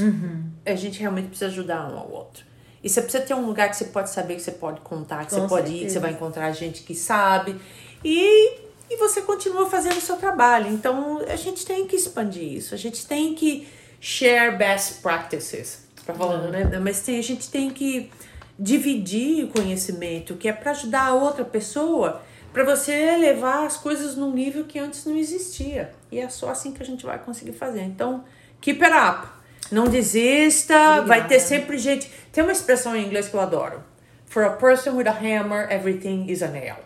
A gente realmente precisa ajudar um ao outro. E você precisa ter um lugar que você pode saber, que você pode contar, que Com você pode ir, que certeza. você vai encontrar gente que sabe. E, e você continua fazendo o seu trabalho. Então, a gente tem que expandir isso. A gente tem que share best practices. Tá falando, né? Mas tem, a gente tem que dividir o conhecimento, que é para ajudar a outra pessoa, para você levar as coisas num nível que antes não existia. E é só assim que a gente vai conseguir fazer. Então, keep it up. Não desista, vai ter sempre gente. Tem uma expressão em inglês que eu adoro. For a person with a hammer, everything is a nail.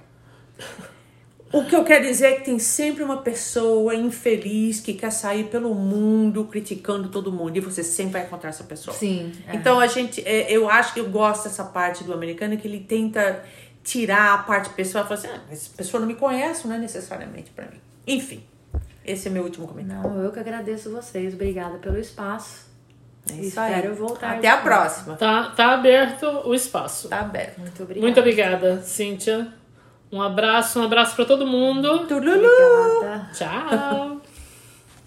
O que eu quero dizer é que tem sempre uma pessoa infeliz que quer sair pelo mundo criticando todo mundo e você sempre vai encontrar essa pessoa. Sim. é. Então a gente, é, eu acho que eu gosto dessa parte do americano que ele tenta tirar a parte pessoal e falar assim, ah, essa pessoa não me conhece, não é necessariamente pra mim. Enfim, esse é meu último comentário. Não, eu que agradeço vocês. Obrigada pelo espaço. É E isso aí. espero voltar Até a próxima. Tá, tá aberto o espaço. Tá aberto. Muito obrigada. Muito obrigada, Cíntia. Um abraço, um abraço pra todo mundo. Tchau.